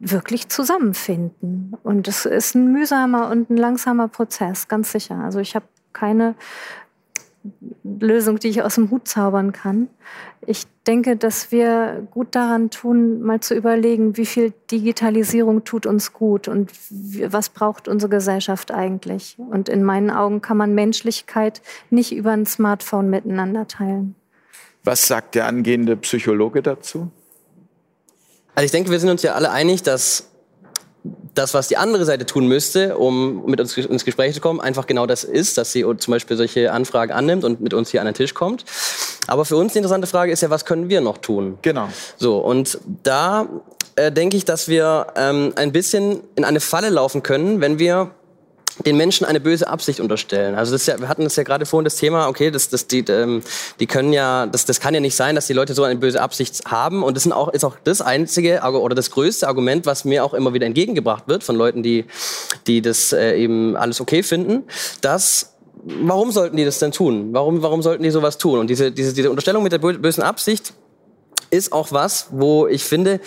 wirklich zusammenfinden. Und es ist ein mühsamer und ein langsamer Prozess, ganz sicher. Also ich habe keine Lösung, die ich aus dem Hut zaubern kann. Ich denke, dass wir gut daran tun, mal zu überlegen, wie viel Digitalisierung tut uns gut und was braucht unsere Gesellschaft eigentlich. Und in meinen Augen kann man Menschlichkeit nicht über ein Smartphone miteinander teilen. Was sagt der angehende Psychologe dazu? Also ich denke, wir sind uns ja alle einig, dass das, was die andere Seite tun müsste, um mit uns ins Gespräch zu kommen, einfach genau das ist, dass sie zum Beispiel solche Anfragen annimmt und mit uns hier an den Tisch kommt. Aber für uns die interessante Frage ist ja, was können wir noch tun? Genau. So, und da äh, denke ich, dass wir ähm, ein bisschen in eine Falle laufen können, wenn wir den Menschen eine böse Absicht unterstellen. Also das ja, wir hatten das ja gerade vorhin das Thema, okay, das, das, die, ähm, die können ja, das, das kann ja nicht sein, dass die Leute so eine böse Absicht haben. Und das sind auch, ist auch das einzige oder das größte Argument, was mir auch immer wieder entgegengebracht wird von Leuten, die, die das äh, eben alles okay finden, dass Warum sollten die das denn tun? Warum, warum sollten die sowas tun? Und diese, diese, diese Unterstellung mit der bösen Absicht ist auch was, wo ich finde,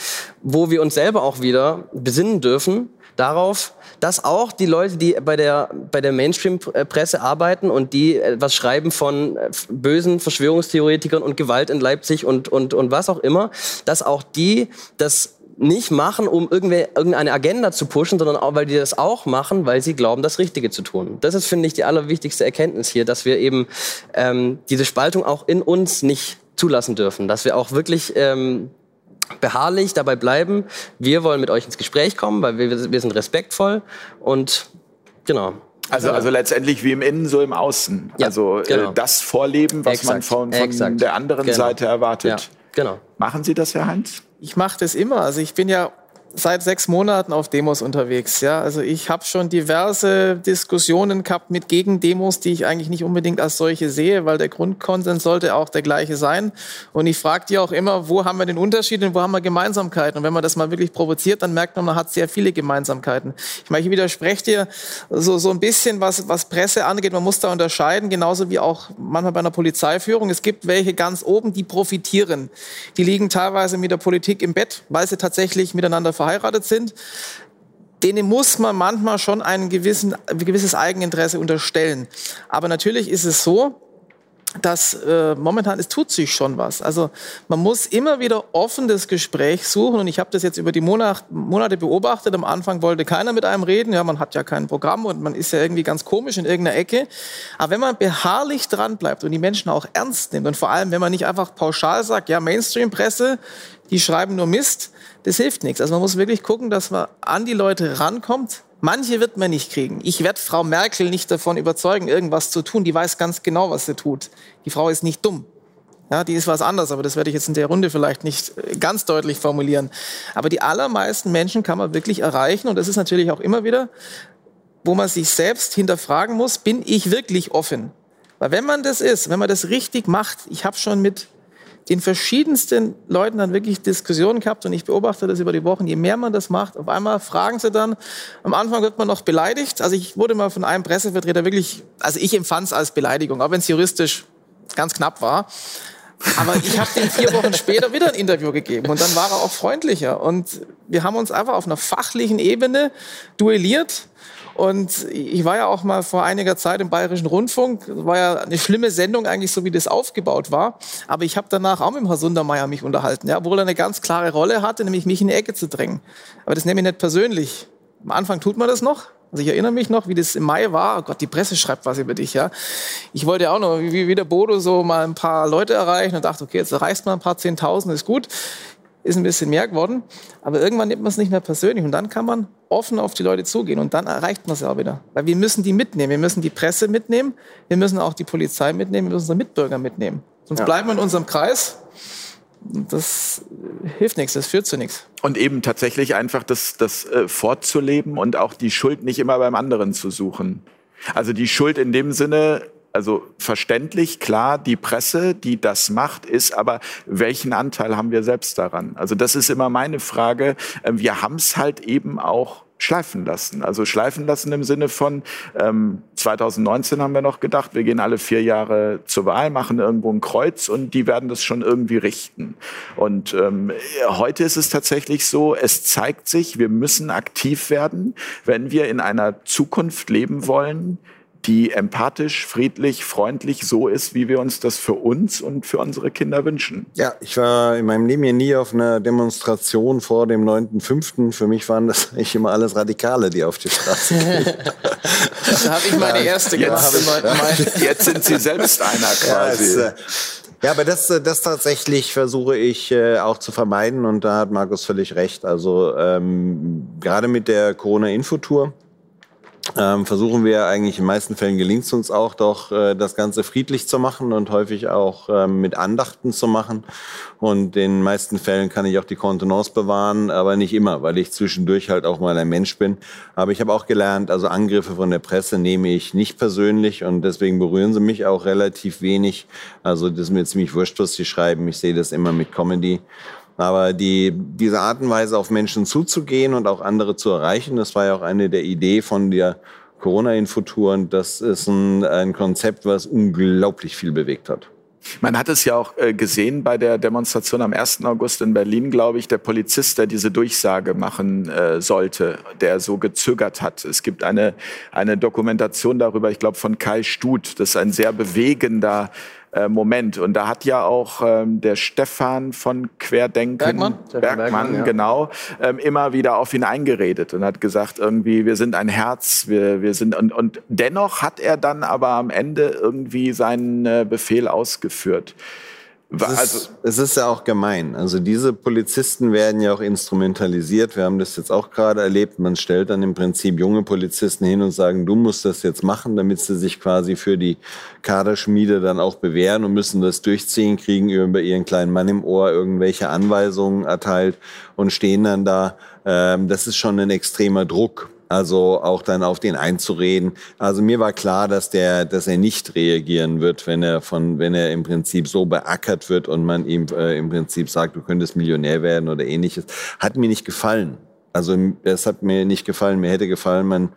wo wir uns selber auch wieder besinnen dürfen darauf, dass auch die Leute, die bei der, bei der Mainstream-Presse arbeiten und die etwas schreiben von äh, bösen Verschwörungstheoretikern und Gewalt in Leipzig und, und, und was auch immer, dass auch die das nicht machen, um irgendeine Agenda zu pushen, sondern auch, weil die das auch machen, weil sie glauben, das Richtige zu tun. Das ist, finde ich, die allerwichtigste Erkenntnis hier, dass wir eben ähm, diese Spaltung auch in uns nicht zulassen dürfen, dass wir auch wirklich ähm, beharrlich dabei bleiben. Wir wollen mit euch ins Gespräch kommen, weil wir, wir sind respektvoll und genau. Also, also letztendlich wie im Innen, so im Außen. Ja, also äh, genau. das Vorleben, was Exakt. man von, von der anderen genau. Seite erwartet. Ja, genau. Machen Sie das, Herr Heinz? Ich mache das immer. Also ich bin ja seit sechs Monaten auf Demos unterwegs. Ja, also ich habe schon diverse Diskussionen gehabt mit Gegendemos, die ich eigentlich nicht unbedingt als solche sehe, weil der Grundkonsens sollte auch der gleiche sein. Und ich frage die auch immer, wo haben wir den Unterschied und wo haben wir Gemeinsamkeiten? Und wenn man das mal wirklich provoziert, dann merkt man, man hat sehr viele Gemeinsamkeiten. Ich meine, ich widerspreche dir so, so ein bisschen, was, was Presse angeht. Man muss da unterscheiden, genauso wie auch manchmal bei einer Polizeiführung. Es gibt welche ganz oben, die profitieren. Die liegen teilweise mit der Politik im Bett, weil sie tatsächlich miteinander verheiratet sind, denen muss man manchmal schon ein, gewissen, ein gewisses Eigeninteresse unterstellen. Aber natürlich ist es so, dass äh, momentan es tut sich schon was. Also man muss immer wieder offen das Gespräch suchen und ich habe das jetzt über die Monat, Monate beobachtet. Am Anfang wollte keiner mit einem reden, ja, man hat ja kein Programm und man ist ja irgendwie ganz komisch in irgendeiner Ecke. Aber wenn man beharrlich dran bleibt und die Menschen auch ernst nimmt und vor allem, wenn man nicht einfach pauschal sagt, ja, Mainstream-Presse, die schreiben nur Mist, das hilft nichts. Also man muss wirklich gucken, dass man an die Leute rankommt. Manche wird man nicht kriegen. Ich werde Frau Merkel nicht davon überzeugen, irgendwas zu tun. Die weiß ganz genau, was sie tut. Die Frau ist nicht dumm. Ja, die ist was anderes, aber das werde ich jetzt in der Runde vielleicht nicht äh, ganz deutlich formulieren. Aber die allermeisten Menschen kann man wirklich erreichen und das ist natürlich auch immer wieder, wo man sich selbst hinterfragen muss, bin ich wirklich offen? Weil wenn man das ist, wenn man das richtig macht, ich habe schon mit den verschiedensten Leuten dann wirklich Diskussionen gehabt und ich beobachte das über die Wochen. Je mehr man das macht, auf einmal fragen sie dann, am Anfang wird man noch beleidigt. Also ich wurde mal von einem Pressevertreter wirklich, also ich empfand es als Beleidigung, auch wenn es juristisch ganz knapp war. Aber ich habe dem vier Wochen später wieder ein Interview gegeben und dann war er auch freundlicher. Und wir haben uns einfach auf einer fachlichen Ebene duelliert und ich war ja auch mal vor einiger Zeit im Bayerischen Rundfunk. Das war ja eine schlimme Sendung eigentlich, so wie das aufgebaut war. Aber ich habe danach auch mit dem Herrn Sundermeier mich unterhalten, ja, obwohl er eine ganz klare Rolle hatte, nämlich mich in die Ecke zu drängen. Aber das nehme ich nicht persönlich. Am Anfang tut man das noch. Also ich erinnere mich noch, wie das im Mai war. Oh Gott, die Presse schreibt was über dich, ja. Ich wollte auch noch, wie, wie der Bodo, so mal ein paar Leute erreichen und dachte, okay, jetzt erreichst man ein paar Zehntausend, ist gut ist ein bisschen mehr geworden. Aber irgendwann nimmt man es nicht mehr persönlich und dann kann man offen auf die Leute zugehen und dann erreicht man es auch wieder. Weil wir müssen die mitnehmen. Wir müssen die Presse mitnehmen. Wir müssen auch die Polizei mitnehmen. Wir müssen unsere Mitbürger mitnehmen. Sonst ja. bleiben wir in unserem Kreis. Das hilft nichts, das führt zu nichts. Und eben tatsächlich einfach das, das äh, fortzuleben und auch die Schuld nicht immer beim anderen zu suchen. Also die Schuld in dem Sinne, also verständlich, klar, die Presse, die das macht, ist, aber welchen Anteil haben wir selbst daran? Also das ist immer meine Frage. Ähm, wir haben es halt eben auch schleifen lassen. Also schleifen lassen im Sinne von, ähm, 2019 haben wir noch gedacht, wir gehen alle vier Jahre zur Wahl, machen irgendwo ein Kreuz und die werden das schon irgendwie richten. Und ähm, heute ist es tatsächlich so, es zeigt sich, wir müssen aktiv werden, wenn wir in einer Zukunft leben wollen, die empathisch, friedlich, freundlich so ist, wie wir uns das für uns und für unsere Kinder wünschen. Ja, ich war in meinem Leben hier nie auf einer Demonstration vor dem 9.5. Für mich waren das eigentlich immer alles Radikale, die auf die Straße gehen. da habe ich meine erste jetzt, gemacht. Jetzt sind Sie selbst einer quasi. Ja, es, ja, aber das, das tatsächlich versuche ich äh, auch zu vermeiden und da hat Markus völlig recht. Also ähm, gerade mit der Corona-Infotour ähm, versuchen wir eigentlich in den meisten Fällen gelingt es uns auch doch, äh, das Ganze friedlich zu machen und häufig auch ähm, mit Andachten zu machen. Und in den meisten Fällen kann ich auch die Kontenance bewahren, aber nicht immer, weil ich zwischendurch halt auch mal ein Mensch bin. Aber ich habe auch gelernt, also Angriffe von der Presse nehme ich nicht persönlich und deswegen berühren sie mich auch relativ wenig. Also das ist mir ziemlich wurscht, was sie schreiben. Ich sehe das immer mit Comedy. Aber die, diese Art und Weise auf Menschen zuzugehen und auch andere zu erreichen, das war ja auch eine der Ideen von der Corona-Infotour. Und das ist ein, ein Konzept, was unglaublich viel bewegt hat. Man hat es ja auch äh, gesehen bei der Demonstration am 1. August in Berlin, glaube ich, der Polizist, der diese Durchsage machen äh, sollte, der so gezögert hat. Es gibt eine, eine Dokumentation darüber, ich glaube, von Kai Stut. Das ist ein sehr bewegender äh, Moment. Und da hat ja auch ähm, der Stefan von Querdenken, Bergmann, Bergmann, Bergmann, ja. genau, ähm, immer wieder auf ihn eingeredet und hat gesagt, irgendwie, wir sind ein Herz, wir, wir sind, und, und dennoch hat er dann aber am Ende irgendwie seinen äh, Befehl ausgeführt. Es ist, Also, es ist ja auch gemein. Also diese Polizisten werden ja auch instrumentalisiert. Wir haben das jetzt auch gerade erlebt. Man stellt dann im Prinzip junge Polizisten hin und sagen, du musst das jetzt machen, damit sie sich quasi für die Kaderschmiede dann auch bewähren und müssen das durchziehen, kriegen über ihren kleinen Mann im Ohr irgendwelche Anweisungen erteilt und stehen dann da. Ähm, das ist schon ein extremer Druck. Also auch dann auf den einzureden. Also mir war klar, dass der, dass er nicht reagieren wird, wenn er von, wenn er im Prinzip so beackert wird und man ihm äh, im Prinzip sagt, du könntest Millionär werden oder ähnliches. Hat mir nicht gefallen. Also es hat mir nicht gefallen. Mir hätte gefallen, man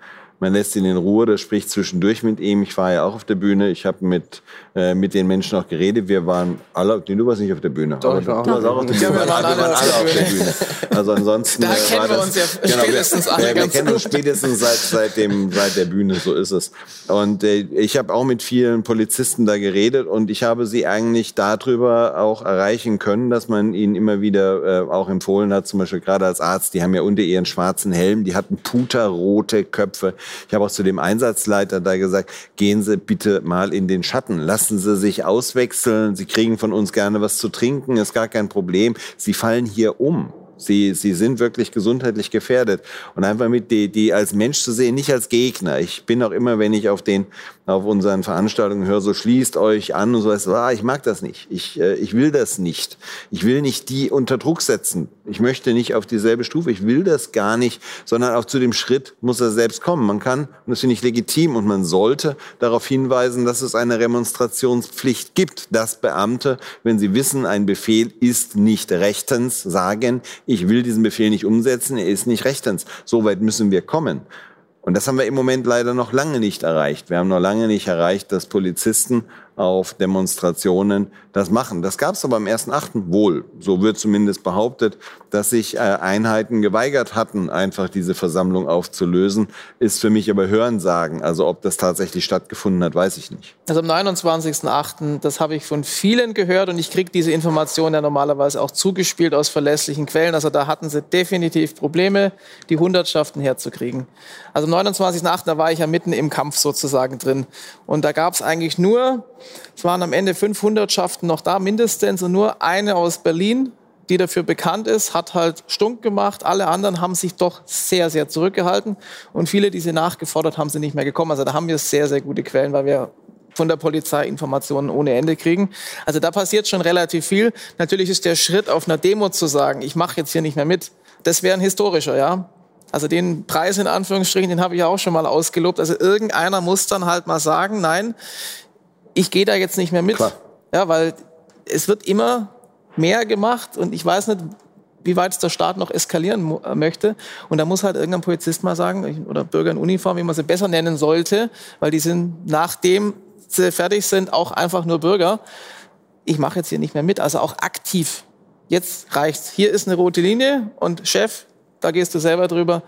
man lässt ihn in Ruhe, das spricht zwischendurch mit ihm. Ich war ja auch auf der Bühne. Ich habe mit, äh, mit den Menschen auch geredet. Wir waren alle, nee, du warst nicht auf der Bühne. Doch, ich war auch. auch auf der Ja, Bühne. wir waren alle waren auf alle der auf der Bühne. Also ansonsten. Da äh, kennen wir uns ja Genau, spätestens wir, alle ja, wir ganz kennen uns spätestens seit, seit, dem, seit der Bühne, so ist es. Und äh, ich habe auch mit vielen Polizisten da geredet und ich habe sie eigentlich darüber auch erreichen können, dass man ihnen immer wieder äh, auch empfohlen hat, zum Beispiel gerade als Arzt, die haben ja unter ihren schwarzen Helm, die hatten puterrote Köpfe. Ich habe auch zu dem Einsatzleiter da gesagt, gehen Sie bitte mal in den Schatten, lassen Sie sich auswechseln, Sie kriegen von uns gerne was zu trinken, ist gar kein Problem. Sie fallen hier um. Sie, sie sind wirklich gesundheitlich gefährdet. Und einfach mit die, die als Mensch zu sehen, nicht als Gegner. Ich bin auch immer, wenn ich auf den, auf unseren Veranstaltungen höre, so schließt euch an und so was, ah, ich mag das nicht. Ich, äh, ich will das nicht. Ich will nicht die unter Druck setzen. Ich möchte nicht auf dieselbe Stufe. Ich will das gar nicht, sondern auch zu dem Schritt muss er selbst kommen. Man kann, und das finde ich legitim, und man sollte darauf hinweisen, dass es eine Remonstrationspflicht gibt, dass Beamte, wenn sie wissen, ein Befehl ist nicht rechtens, sagen, ich will diesen Befehl nicht umsetzen, er ist nicht rechtens. So weit müssen wir kommen. Und das haben wir im Moment leider noch lange nicht erreicht. Wir haben noch lange nicht erreicht, dass Polizisten auf Demonstrationen das machen. Das gab es aber am 1.8. wohl. So wird zumindest behauptet, dass sich äh, Einheiten geweigert hatten, einfach diese Versammlung aufzulösen. Ist für mich aber Hörensagen. Also ob das tatsächlich stattgefunden hat, weiß ich nicht. Also am 29.08., das habe ich von vielen gehört und ich kriege diese Informationen ja normalerweise auch zugespielt aus verlässlichen Quellen. Also da hatten sie definitiv Probleme, die Hundertschaften herzukriegen. Also am 29.08., da war ich ja mitten im Kampf sozusagen drin. Und da gab es eigentlich nur, es waren am Ende fünf Hundertschaften noch da mindestens und nur eine aus Berlin, die dafür bekannt ist, hat halt stunk gemacht. Alle anderen haben sich doch sehr, sehr zurückgehalten. Und viele, die sie nachgefordert haben, sind nicht mehr gekommen. Also da haben wir sehr, sehr gute Quellen, weil wir von der Polizei Informationen ohne Ende kriegen. Also da passiert schon relativ viel. Natürlich ist der Schritt auf einer Demo zu sagen, ich mache jetzt hier nicht mehr mit, das wäre ein historischer, ja. Also den Preis in Anführungsstrichen, den habe ich auch schon mal ausgelobt. Also irgendeiner muss dann halt mal sagen, nein, ich gehe da jetzt nicht mehr mit. Klar. Ja, weil es wird immer mehr gemacht und ich weiß nicht, wie weit es der Staat noch eskalieren äh, möchte. Und da muss halt irgendein Polizist mal sagen, oder Bürger in Uniform, wie man sie besser nennen sollte, weil die sind, nachdem sie fertig sind, auch einfach nur Bürger. Ich mache jetzt hier nicht mehr mit, also auch aktiv. Jetzt reicht's. Hier ist eine rote Linie und Chef, da gehst du selber drüber.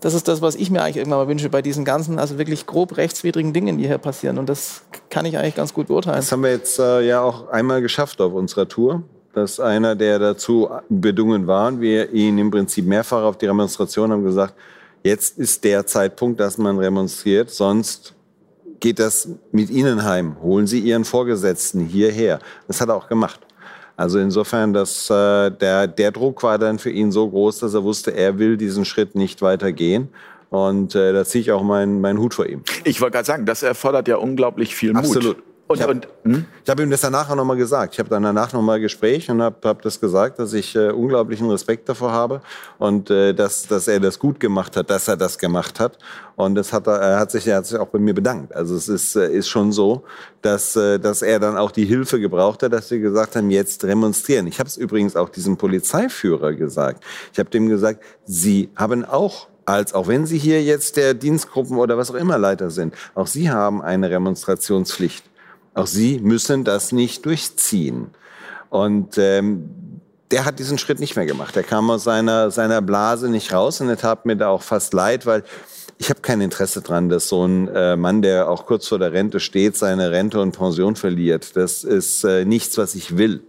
Das ist das, was ich mir eigentlich irgendwann mal wünsche bei diesen ganzen, also wirklich grob rechtswidrigen Dingen, die hier passieren. Und das kann ich eigentlich ganz gut beurteilen. Das haben wir jetzt äh, ja auch einmal geschafft auf unserer Tour. Dass einer, der dazu bedungen war, wir ihn im Prinzip mehrfach auf die Demonstration haben gesagt, jetzt ist der Zeitpunkt, dass man remonstriert, sonst geht das mit Ihnen heim. Holen Sie Ihren Vorgesetzten hierher. Das hat er auch gemacht. Also insofern, dass äh, der, der Druck war dann für ihn so groß, dass er wusste, er will diesen Schritt nicht weitergehen. Und äh, da ziehe ich auch meinen meinen Hut vor ihm. ich wollte gerade sagen, das erfordert ja unglaublich viel Mut. Absolut. Und, Ich hab- und hm? Habe ihm das danach auch nochmal gesagt. Ich habe dann danach nochmal ein Gespräch und habe hab das gesagt, dass ich äh, unglaublichen Respekt davor habe und äh, dass, dass er das gut gemacht hat, dass er das gemacht hat. Und das hat er, er hat sich, er hat sich auch bei mir bedankt. Also es ist, äh, ist schon so, dass, äh, dass er dann auch die Hilfe gebraucht hat, dass wir gesagt haben, jetzt demonstrieren. Ich habe es übrigens auch diesem Polizeiführer gesagt. Ich habe dem gesagt, Sie haben auch als auch wenn Sie hier jetzt der Dienstgruppen oder was auch immer Leiter sind, auch Sie haben eine Remonstrationspflicht. Auch sie müssen das nicht durchziehen. Und ähm, der hat diesen Schritt nicht mehr gemacht. Der kam aus seiner, seiner Blase nicht raus und er tat mir da auch fast leid, weil ich habe kein Interesse dran, dass so ein äh, Mann, der auch kurz vor der Rente steht, seine Rente und Pension verliert. Das ist äh, nichts, was ich will.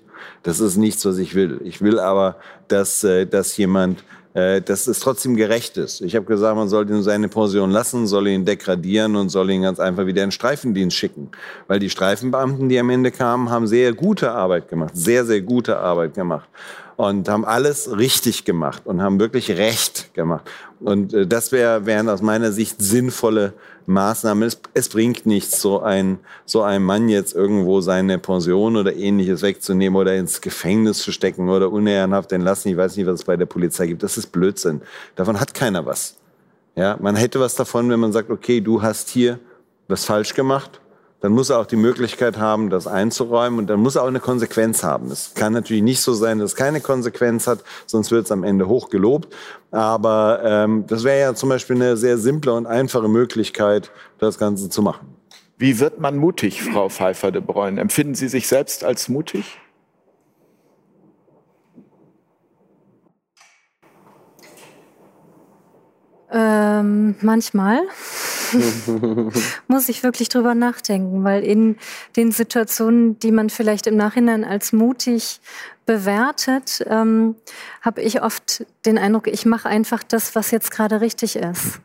Das ist nichts, was ich will. Ich will aber, dass, äh, dass jemand äh, dass es trotzdem gerecht ist. Ich habe gesagt, man soll ihm seine Pension lassen, soll ihn degradieren und soll ihn ganz einfach wieder in Streifendienst schicken. Weil die Streifenbeamten, die am Ende kamen, haben sehr gute Arbeit gemacht, sehr, sehr gute Arbeit gemacht und haben alles richtig gemacht und haben wirklich Recht gemacht. Und äh, das wär, wären aus meiner Sicht sinnvolle Maßnahmen. Es, es, bringt nichts, so ein, so ein Mann jetzt irgendwo seine Pension oder ähnliches wegzunehmen oder ins Gefängnis zu stecken oder unehrenhaft entlassen. Ich weiß nicht, was es bei der Polizei gibt. Das ist Blödsinn. Davon hat keiner was. Ja, man hätte was davon, wenn man sagt, okay, du hast hier was falsch gemacht dann muss er auch die Möglichkeit haben, das einzuräumen und dann muss er auch eine Konsequenz haben. Es kann natürlich nicht so sein, dass es keine Konsequenz hat, sonst wird es am Ende hoch gelobt. Aber ähm, das wäre ja zum Beispiel eine sehr simple und einfache Möglichkeit, das Ganze zu machen. Wie wird man mutig, Frau Pfeiffer de Bruyne? Empfinden Sie sich selbst als mutig? Ähm, manchmal. muss ich wirklich drüber nachdenken, weil in den Situationen, die man vielleicht im Nachhinein als mutig bewertet, ähm, habe ich oft den Eindruck, ich mache einfach das, was jetzt gerade richtig ist.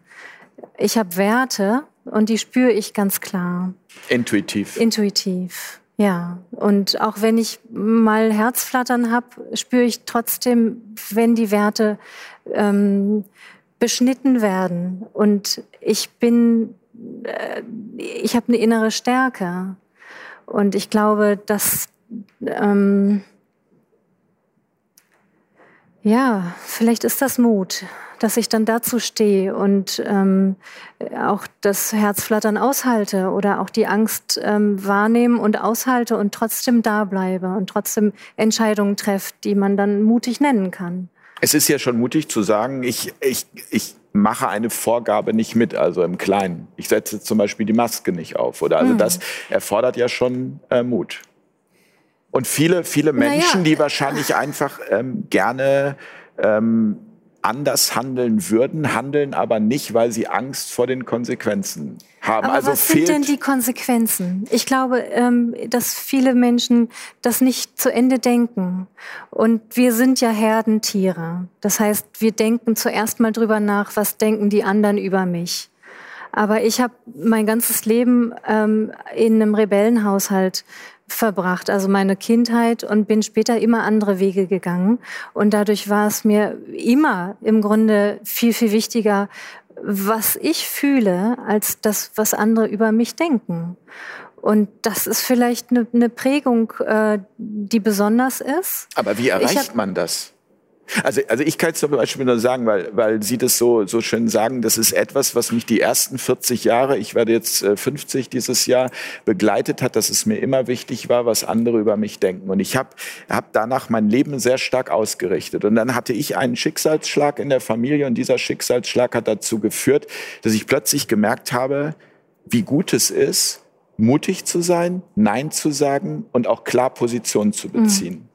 Ich habe Werte und die spüre ich ganz klar. Intuitiv. Intuitiv. Ja, und auch wenn ich mal Herzflattern habe, spüre ich trotzdem, wenn die Werte ähm, beschnitten werden. Und ich bin, äh, ich habe eine innere Stärke. Und ich glaube, dass, ähm, ja, vielleicht ist das Mut, dass ich dann dazu stehe und ähm, auch das Herzflattern aushalte oder auch die Angst ähm, wahrnehmen und aushalte und trotzdem da bleibe und trotzdem Entscheidungen treffe, die man dann mutig nennen kann. Es ist ja schon mutig zu sagen, ich, ich, ich mache eine Vorgabe nicht mit, also im Kleinen. Ich setze zum Beispiel die Maske nicht auf. Oder also hm. das erfordert ja schon äh, Mut. Und viele, viele Menschen, naja. die wahrscheinlich einfach ähm, gerne ähm, anders handeln würden, handeln aber nicht, weil sie Angst vor den Konsequenzen haben. Aber also was sind denn die Konsequenzen? Ich glaube, ähm, dass viele Menschen das nicht zu Ende denken. Und wir sind ja Herdentiere. Das heißt, wir denken zuerst mal drüber nach, was denken die anderen über mich. Aber ich habe mein ganzes Leben ähm, in einem Rebellenhaushalt verbracht, also meine Kindheit und bin später immer andere Wege gegangen. Und dadurch war es mir immer im Grunde viel, viel wichtiger, was ich fühle, als das, was andere über mich denken. Und das ist vielleicht eine, eine Prägung, äh, die besonders ist. Aber wie erreicht man das? Also, also ich kann es zum Beispiel nur sagen, weil, weil Sie das so, so schön sagen, das ist etwas, was mich die ersten 40 Jahre, ich werde jetzt 50 äh, dieses Jahr, begleitet hat, dass es mir immer wichtig war, was andere über mich denken. Und ich habe hab danach mein Leben sehr stark ausgerichtet. Und dann hatte ich einen Schicksalsschlag in der Familie und dieser Schicksalsschlag hat dazu geführt, dass ich plötzlich gemerkt habe, wie gut es ist, mutig zu sein, Nein zu sagen und auch klar Position zu beziehen.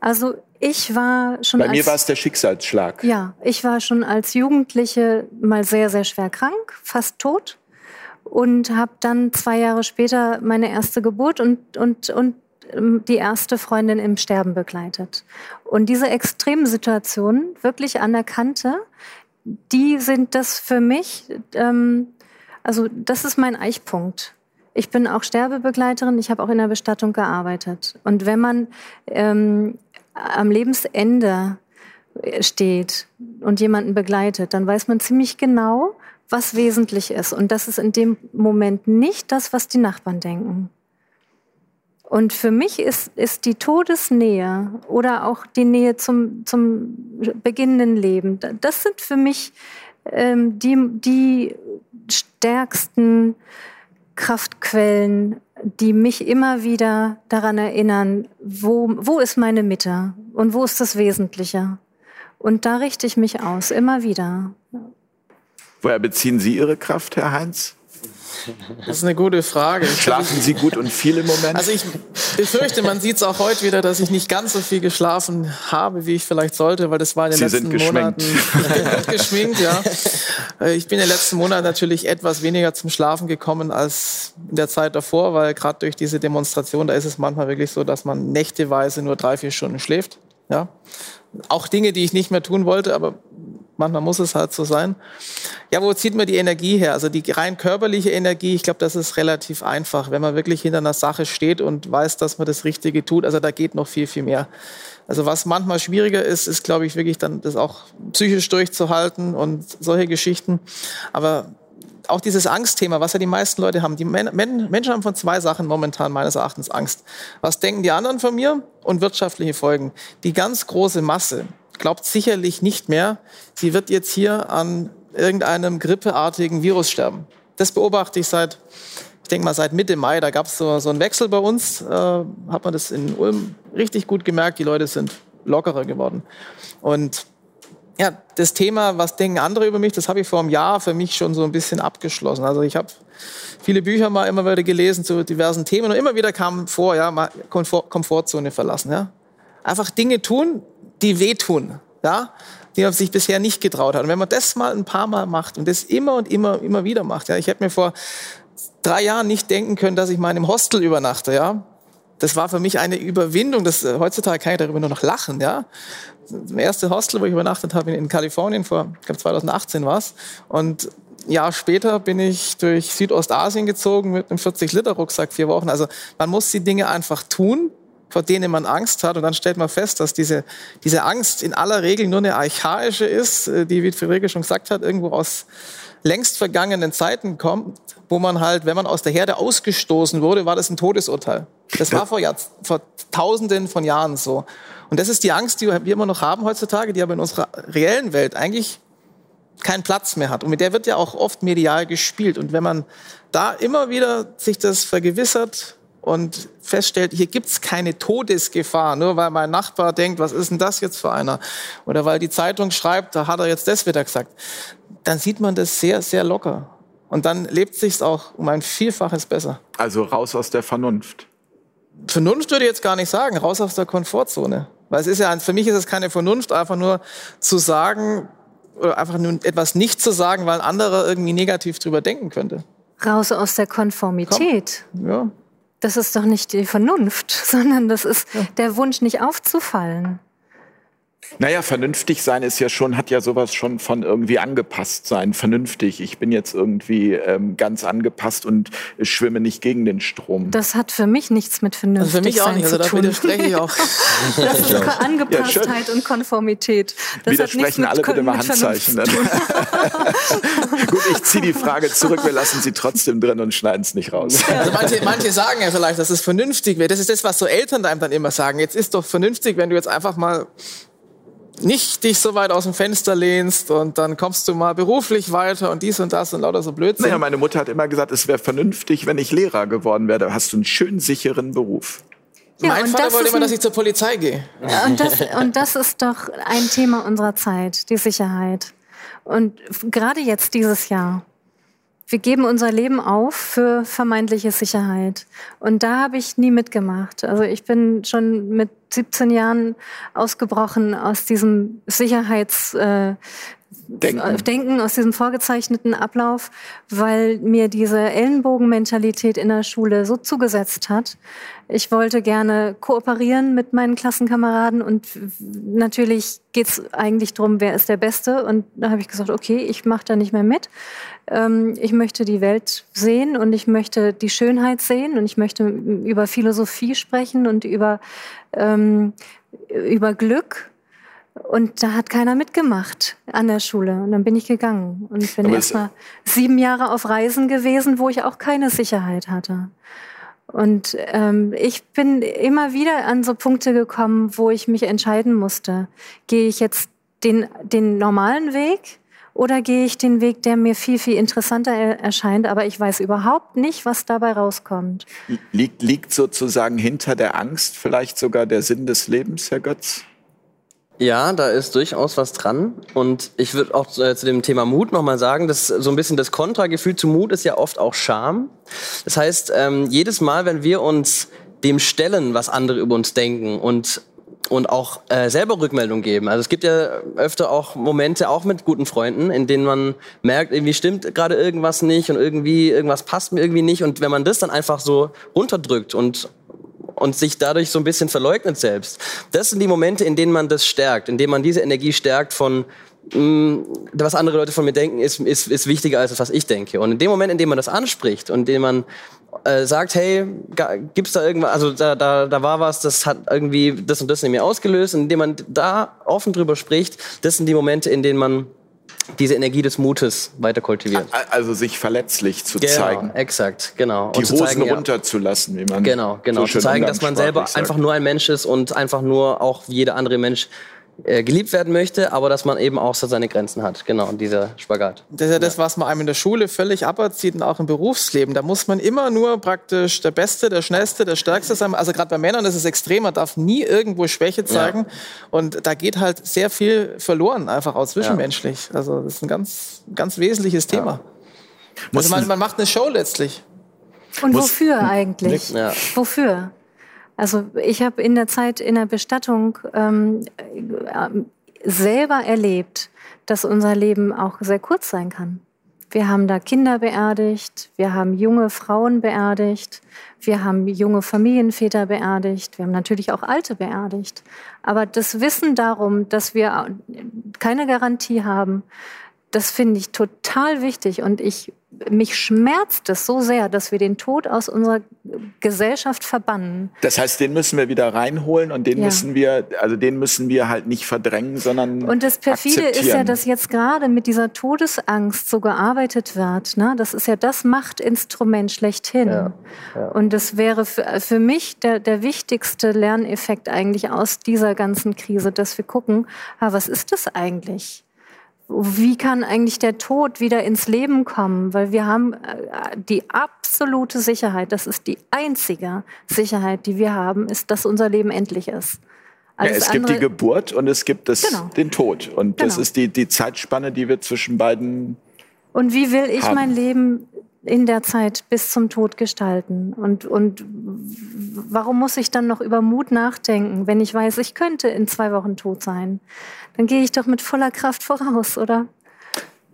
Also ich war schon. Bei mir war es der Schicksalsschlag. Ja, ich war schon als Jugendliche mal sehr, sehr schwer krank, fast tot. Und habe dann zwei Jahre später meine erste Geburt und, und, und ähm, die erste Freundin im Sterben begleitet. Und diese extremen Situationen, wirklich an der Kante, die sind das für mich, ähm, also das ist mein Eichpunkt. Ich bin auch Sterbebegleiterin, ich habe auch in der Bestattung gearbeitet. Und wenn man ähm, am Lebensende steht und jemanden begleitet, dann weiß man ziemlich genau, was wesentlich ist. Und das ist in dem Moment nicht das, was die Nachbarn denken. Und für mich ist, ist die Todesnähe oder auch die Nähe zum, zum beginnenden Leben, das sind für mich ähm, die, die stärksten Kraftquellen, die mich immer wieder daran erinnern, wo, wo ist meine Mitte und wo ist das Wesentliche. Und da richte ich mich aus, immer wieder. Woher beziehen Sie Ihre Kraft, Herr Heinz? Das ist eine gute Frage. Schlafen Sie gut und viel im Moment? Also ich befürchte, man sieht es auch heute wieder, dass ich nicht ganz so viel geschlafen habe, wie ich vielleicht sollte, weil das war in den Sie letzten sind geschminkt. Monaten geschminkt, ja. Äh, Ich bin in den letzten Monaten natürlich etwas weniger zum Schlafen gekommen als in der Zeit davor, weil gerade durch diese Demonstration, da ist es manchmal wirklich so, dass man nächteweise nur drei, vier Stunden schläft. Ja. Auch Dinge, die ich nicht mehr tun wollte, aber manchmal muss es halt so sein. Ja, wo zieht man die Energie her? Also die rein körperliche Energie, ich glaube, das ist relativ einfach, wenn man wirklich hinter einer Sache steht und weiß, dass man das Richtige tut. Also da geht noch viel, viel mehr. Also was manchmal schwieriger ist, ist, glaube ich, wirklich dann das auch psychisch durchzuhalten und solche Geschichten. Aber auch dieses Angstthema, was ja die meisten Leute haben. Die Men Men Menschen haben von zwei Sachen momentan meines Erachtens Angst. Was denken die anderen von mir? Und wirtschaftliche Folgen. Die ganz große Masse glaubt sicherlich nicht mehr, sie wird jetzt hier an irgendeinem grippeartigen Virus sterben. Das beobachte ich seit, ich denke mal seit Mitte Mai. Da gab es so, so einen Wechsel bei uns. Äh, hat man das in Ulm richtig gut gemerkt. Die Leute sind lockerer geworden. Und ja, das Thema, was denken andere über mich, das habe ich vor einem Jahr für mich schon so ein bisschen abgeschlossen. Also ich habe viele Bücher mal immer wieder gelesen zu diversen Themen und immer wieder kam vor, ja, mal Komfort Komfortzone verlassen, ja. Einfach Dinge tun, die wehtun, ja, die man sich bisher nicht getraut hat. Und wenn man das mal ein paar Mal macht und das immer und immer, immer wieder macht, ja, ich hätte mir vor drei Jahren nicht denken können, dass ich mal in einem Hostel übernachte, ja. Das war für mich eine Überwindung. Das, äh, heutzutage kann ich darüber nur noch lachen, ja. Das erste Hostel, wo ich übernachtet habe, in, in Kalifornien, vor, ich glaube 2018 war es. Und ein Jahr später bin ich durch Südostasien gezogen mit einem 40-Liter-Rucksack, vier Wochen. Also man muss die Dinge einfach tun, vor denen man Angst hat. Und dann stellt man fest, dass diese, diese Angst in aller Regel nur eine archaische ist, äh, die, wie Friederike schon gesagt hat, irgendwo aus längst vergangenen Zeiten kommt, wo man halt, wenn man aus der Herde ausgestoßen wurde, war das ein Todesurteil. Das war vor, Jahr, vor Tausenden von Jahren so. Und das ist die Angst, die wir immer noch haben heutzutage, die aber in unserer reellen Welt eigentlich keinen Platz mehr hat. Und mit der wird ja auch oft medial gespielt. Und wenn man da immer wieder sich das vergewissert und feststellt, hier gibt's keine Todesgefahr, nur weil mein Nachbar denkt, was ist denn das jetzt für einer? Oder weil die Zeitung schreibt, da hat er jetzt das wieder gesagt. Dann sieht man das sehr, sehr locker. Und dann lebt sich's auch um ein Vielfaches besser. Also raus aus der Vernunft. Vernunft würde ich jetzt gar nicht sagen, raus aus der Komfortzone. Weil es ist ja, für mich ist es keine Vernunft, einfach nur zu sagen, oder einfach nur etwas nicht zu sagen, weil ein anderer irgendwie negativ drüber denken könnte. Raus aus der Konformität. Ja. Das ist doch nicht die Vernunft, sondern das ist der Wunsch, nicht aufzufallen. Naja, vernünftig sein ist ja schon, hat ja sowas schon von irgendwie angepasst sein. Vernünftig. Ich bin jetzt irgendwie ähm, ganz angepasst und schwimme nicht gegen den Strom. Das hat für mich nichts mit Also vernünftig für mich auch sein nicht, also zu tun. widerspreche ich auch. Das ist Angepasstheit und Konformität. Das hat nichts Widersprechen mit alle bitte mal Handzeichen. Gut, ich ziehe die Frage zurück. Wir lassen sie trotzdem drin und schneiden es nicht raus. Also manche, manche sagen ja vielleicht, dass es vernünftig wäre. Das ist das, was so Eltern einem dann immer sagen. Jetzt ist doch vernünftig, wenn du jetzt einfach mal nicht dich so weit aus dem Fenster lehnst und dann kommst du mal beruflich weiter und dies und das und lauter so Blödsinn. Naja, meine Mutter hat immer gesagt, es wäre vernünftig, wenn ich Lehrer geworden wäre. Da hast du einen schön sicheren Beruf. Ja, mein Vater das wollte immer, dass ich zur Polizei gehe. Ja, Und das, und das ist doch ein Thema unserer Zeit, die Sicherheit. Und gerade jetzt dieses Jahr. Wir geben unser Leben auf für vermeintliche Sicherheit. Und da habe ich nie mitgemacht. Also ich bin schon mit 17 Jahren ausgebrochen aus diesem Sicherheits... Äh, Denken. Denken aus diesem vorgezeichneten Ablauf, weil mir diese Ellenbogenmentalität in der Schule so zugesetzt hat. Ich wollte gerne kooperieren mit meinen Klassenkameraden und natürlich geht's eigentlich drum, wer ist der Beste. Und da habe ich gesagt, okay, ich mache da nicht mehr mit. Ähm, ich möchte die Welt sehen und ich möchte die Schönheit sehen und ich möchte über Philosophie sprechen und über, ähm, über Glück. Und da hat keiner mitgemacht an der Schule. Und dann bin ich gegangen und bin Aber erst es- mal sieben Jahre auf Reisen gewesen, wo ich auch keine Sicherheit hatte. Und ähm, ich bin immer wieder an so Punkte gekommen, wo ich mich entscheiden musste. Gehe ich jetzt den, den normalen Weg oder gehe ich den Weg, der mir viel, viel interessanter er erscheint, aber ich weiß überhaupt nicht, was dabei rauskommt. Liegt, liegt sozusagen hinter der Angst vielleicht sogar der Sinn des Lebens, Herr Götz? Ja, da ist durchaus was dran. Und ich würde auch äh, zu dem Thema Mut nochmal sagen, dass so ein bisschen das Kontragefühl zu Mut ist ja oft auch Scham. Das heißt, ähm, jedes Mal, wenn wir uns dem stellen, was andere über uns denken und und auch äh, selber Rückmeldung geben. Also es gibt ja öfter auch Momente, auch mit guten Freunden, in denen man merkt, irgendwie stimmt gerade irgendwas nicht und irgendwie irgendwas passt mir irgendwie nicht. Und wenn man das dann einfach so runterdrückt und und sich dadurch so ein bisschen verleugnet selbst. Das sind die Momente, in denen man das stärkt, in denen man diese Energie stärkt von mh, mm, was andere Leute von mir denken, ist, ist, ist wichtiger als das, was ich denke. Und in dem Moment, in dem man das anspricht und in dem man äh, sagt, hey, gibt's da irgendwas, also da, da, da war was, das hat irgendwie das und das in mir ausgelöst, und indem man da offen drüber spricht, das sind die Momente, in denen man diese Energie des Mutes weiter kultiviert. Also sich verletzlich zu genau, zeigen. Exakt, genau. Die Hosen zeigen, runterzulassen, wie man. Genau, genau. So zu zeigen, dass man selber sagt. einfach nur ein Mensch ist und einfach nur auch wie jeder andere Mensch äh, geliebt werden möchte, aber dass man eben auch so seine Grenzen hat. Genau, dieser Spagat. Das ist ja das, was man einem in der Schule völlig aberzieht und auch im Berufsleben. Da muss man immer nur praktisch der Beste, der Schnellste, der Stärkste sein. Also gerade bei Männern ist es extrem, man darf nie irgendwo Schwäche zeigen. Ja. Und da geht halt sehr viel verloren, einfach auch zwischenmenschlich. Ja. Also das ist ein ganz, ganz wesentliches Thema. Ja. Also man, man macht eine Show letztlich. Und wofür eigentlich? Ja. Wofür? Also ich habe in der Zeit in der Bestattung ähm, äh, selber erlebt, dass unser Leben auch sehr kurz sein kann. Wir haben da Kinder beerdigt, wir haben junge Frauen beerdigt, wir haben junge Familienväter beerdigt, wir haben natürlich auch Alte beerdigt. Aber das Wissen darum, dass wir keine Garantie haben, das finde ich total wichtig und ich mich schmerzt es so sehr, dass wir den Tod aus unserer Gesellschaft verbannen. Das heißt, den müssen wir wieder reinholen und den ja. müssen wir, also den müssen wir halt nicht verdrängen, sondern Und das perfide ist ja, dass jetzt gerade mit dieser Todesangst so gearbeitet wird. Ne? Das ist ja das Machtinstrument schlechthin. Ja. Ja. Und das wäre für, für mich der, der wichtigste Lerneffekt eigentlich aus dieser ganzen Krise, dass wir gucken, ah, was ist das eigentlich? Wie kann eigentlich der Tod wieder ins Leben kommen? Weil wir haben äh, die absolute Sicherheit, das ist die einzige Sicherheit, die wir haben, ist, dass unser Leben endlich ist. Ja, es gibt die Geburt und es gibt das, genau. den Tod. Und das genau. ist die, die Zeitspanne, die wir zwischen beiden. Und wie will ich haben. mein Leben in der Zeit bis zum Tod gestalten? Und, und warum muss ich dann noch über Mut nachdenken, wenn ich weiß, ich könnte in zwei Wochen tot sein? Dann gehe ich doch mit voller Kraft voraus, oder?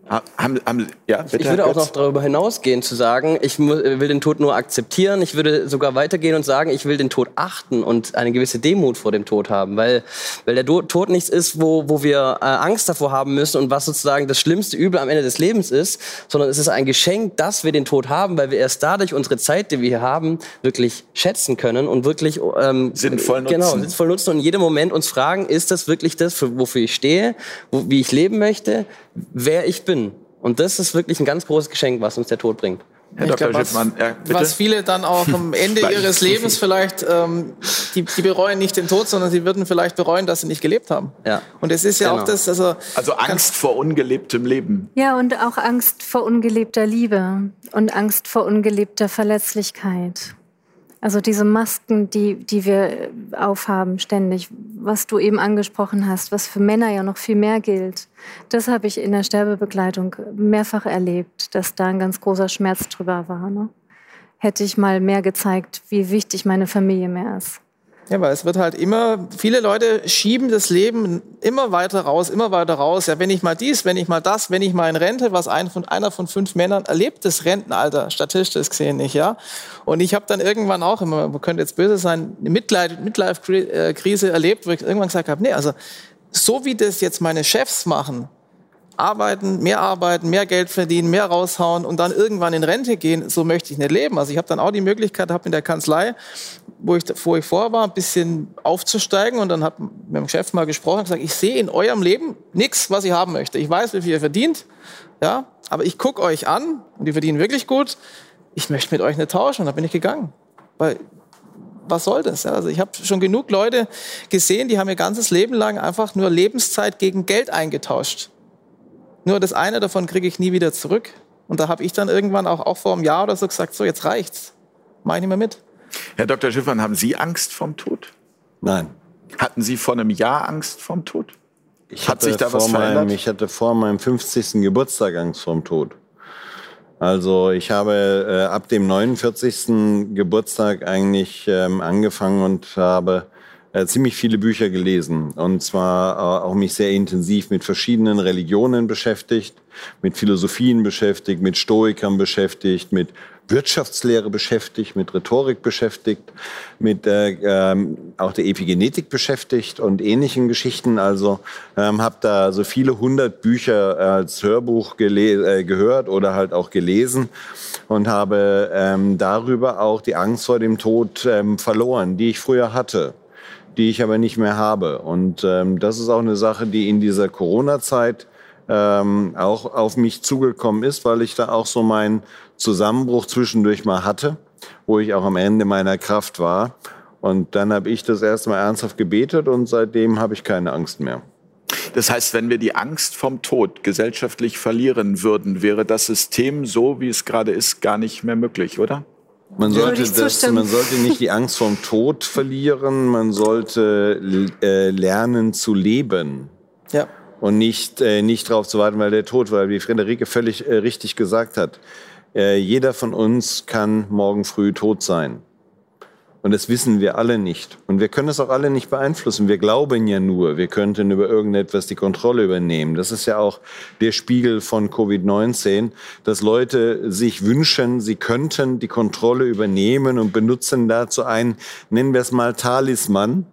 Haben, haben, ja, bitte, ich würde auch noch darüber hinausgehen, zu sagen, ich will den Tod nur akzeptieren. Ich würde sogar weitergehen und sagen, ich will den Tod achten und eine gewisse Demut vor dem Tod haben. Weil, weil der Tod nichts ist, wo, wo wir äh, Angst davor haben müssen und was sozusagen das schlimmste Übel am Ende des Lebens ist, sondern es ist ein Geschenk, dass wir den Tod haben, weil wir erst dadurch unsere Zeit, die wir hier haben, wirklich schätzen können und wirklich ähm, sinnvoll nutzen. Genau, sinnvoll nutzen und in jedem Moment uns fragen, ist das wirklich das, für, wofür ich stehe, wo, wie ich leben möchte, wer ich bin. Und das ist wirklich ein ganz großes Geschenk, was uns der Tod bringt. Herr Dr. Glaub, was, ja, was, viele dann auch am Ende ihres Lebens vielleicht, ähm, die, die, bereuen nicht den Tod, sondern sie würden vielleicht bereuen, dass sie nicht gelebt haben. Ja. Und es ist ja genau. auch das, also also Angst vor ungelebtem Leben. Ja und auch Angst vor ungelebter Liebe und Angst vor ungelebter Verletzlichkeit. Also diese Masken, die, die wir aufhaben ständig, was du eben angesprochen hast, was für Männer ja noch viel mehr gilt, das habe ich in der Sterbebegleitung mehrfach erlebt, dass da ein ganz großer Schmerz drüber war. Ne? Hätte ich mal mehr gezeigt, wie wichtig meine Familie mehr ist. Ja, weil es wird halt immer, viele Leute schieben das Leben immer weiter raus, immer weiter raus. Ja, wenn ich mal dies, wenn ich mal das, wenn ich mal in Rente, was ein von, einer von fünf Männern erlebt das Rentenalter, statistisch gesehen nicht, ja. Und ich habe dann irgendwann auch immer, man könnte jetzt böse sein, eine Midlife-Krise erlebt, wo ich irgendwann gesagt habe, nee, also so wie das jetzt meine Chefs machen, arbeiten, mehr arbeiten, mehr Geld verdienen, mehr raushauen und dann irgendwann in Rente gehen, so möchte ich nicht leben. Also ich habe dann auch die Möglichkeit, habe in der Kanzlei, wo ich, wo ich vor war, ein bisschen aufzusteigen und dann habe mit dem Chef mal gesprochen und gesagt, ich sehe in eurem Leben nichts, was ich haben möchte. Ich weiß, wie viel ihr verdient, ja, aber ich gucke euch an und die verdienen wirklich gut. Ich möchte mit euch nicht tauschen und da bin ich gegangen. Weil was soll das? Also ich habe schon genug Leute gesehen, die haben ihr ganzes Leben lang einfach nur Lebenszeit gegen Geld eingetauscht. Nur das eine davon kriege ich nie wieder zurück. Und da habe ich dann irgendwann auch, auch vor einem Jahr oder so gesagt, so jetzt reicht's. Mach ich nicht mehr mit. Herr Dr. Schiffern, haben Sie Angst vom Tod? Nein. Hatten Sie vor einem Jahr Angst vorm Tod? Ich Hat sich da was verändert? Meinem, ich hatte vor meinem 50. Geburtstag Angst vorm Tod. Also ich habe äh, ab dem 49. Geburtstag eigentlich ähm, angefangen und habe äh, ziemlich viele Bücher gelesen und zwar äh, auch mich sehr intensiv mit verschiedenen Religionen beschäftigt, mit Philosophien beschäftigt, mit Stoikern beschäftigt, mit Wirtschaftslehre beschäftigt, mit Rhetorik beschäftigt, mit äh, ähm, auch der Epigenetik beschäftigt und ähnlichen Geschichten. Also ähm, habe da so viele hundert Bücher als Hörbuch äh, gehört oder halt auch gelesen und habe ähm, darüber auch die Angst vor dem Tod ähm, verloren, die ich früher hatte die ich aber nicht mehr habe. Und ähm, das ist auch eine Sache, die in dieser Corona-Zeit ähm, auch auf mich zugekommen ist, weil ich da auch so meinen Zusammenbruch zwischendurch mal hatte, wo ich auch am Ende meiner Kraft war. Und dann habe ich das erste Mal ernsthaft gebetet und seitdem habe ich keine Angst mehr. Das heißt, wenn wir die Angst vom Tod gesellschaftlich verlieren würden, wäre das System so, wie es gerade ist, gar nicht mehr möglich, oder? Man sollte, das, man sollte nicht die Angst vom Tod verlieren, man sollte äh, lernen zu leben. Ja und nicht, äh, nicht darauf zu warten, weil der tot war. Wie Friederike völlig äh, richtig gesagt hat, äh, jeder von uns kann morgen früh tot sein. Und das wissen wir alle nicht. Und wir können es auch alle nicht beeinflussen. Wir glauben ja nur, wir könnten über irgendetwas die Kontrolle übernehmen. Das ist ja auch der Spiegel von Covid-19, dass Leute sich wünschen, sie könnten die Kontrolle übernehmen und benutzen dazu ein, nennen wir es mal Talisman,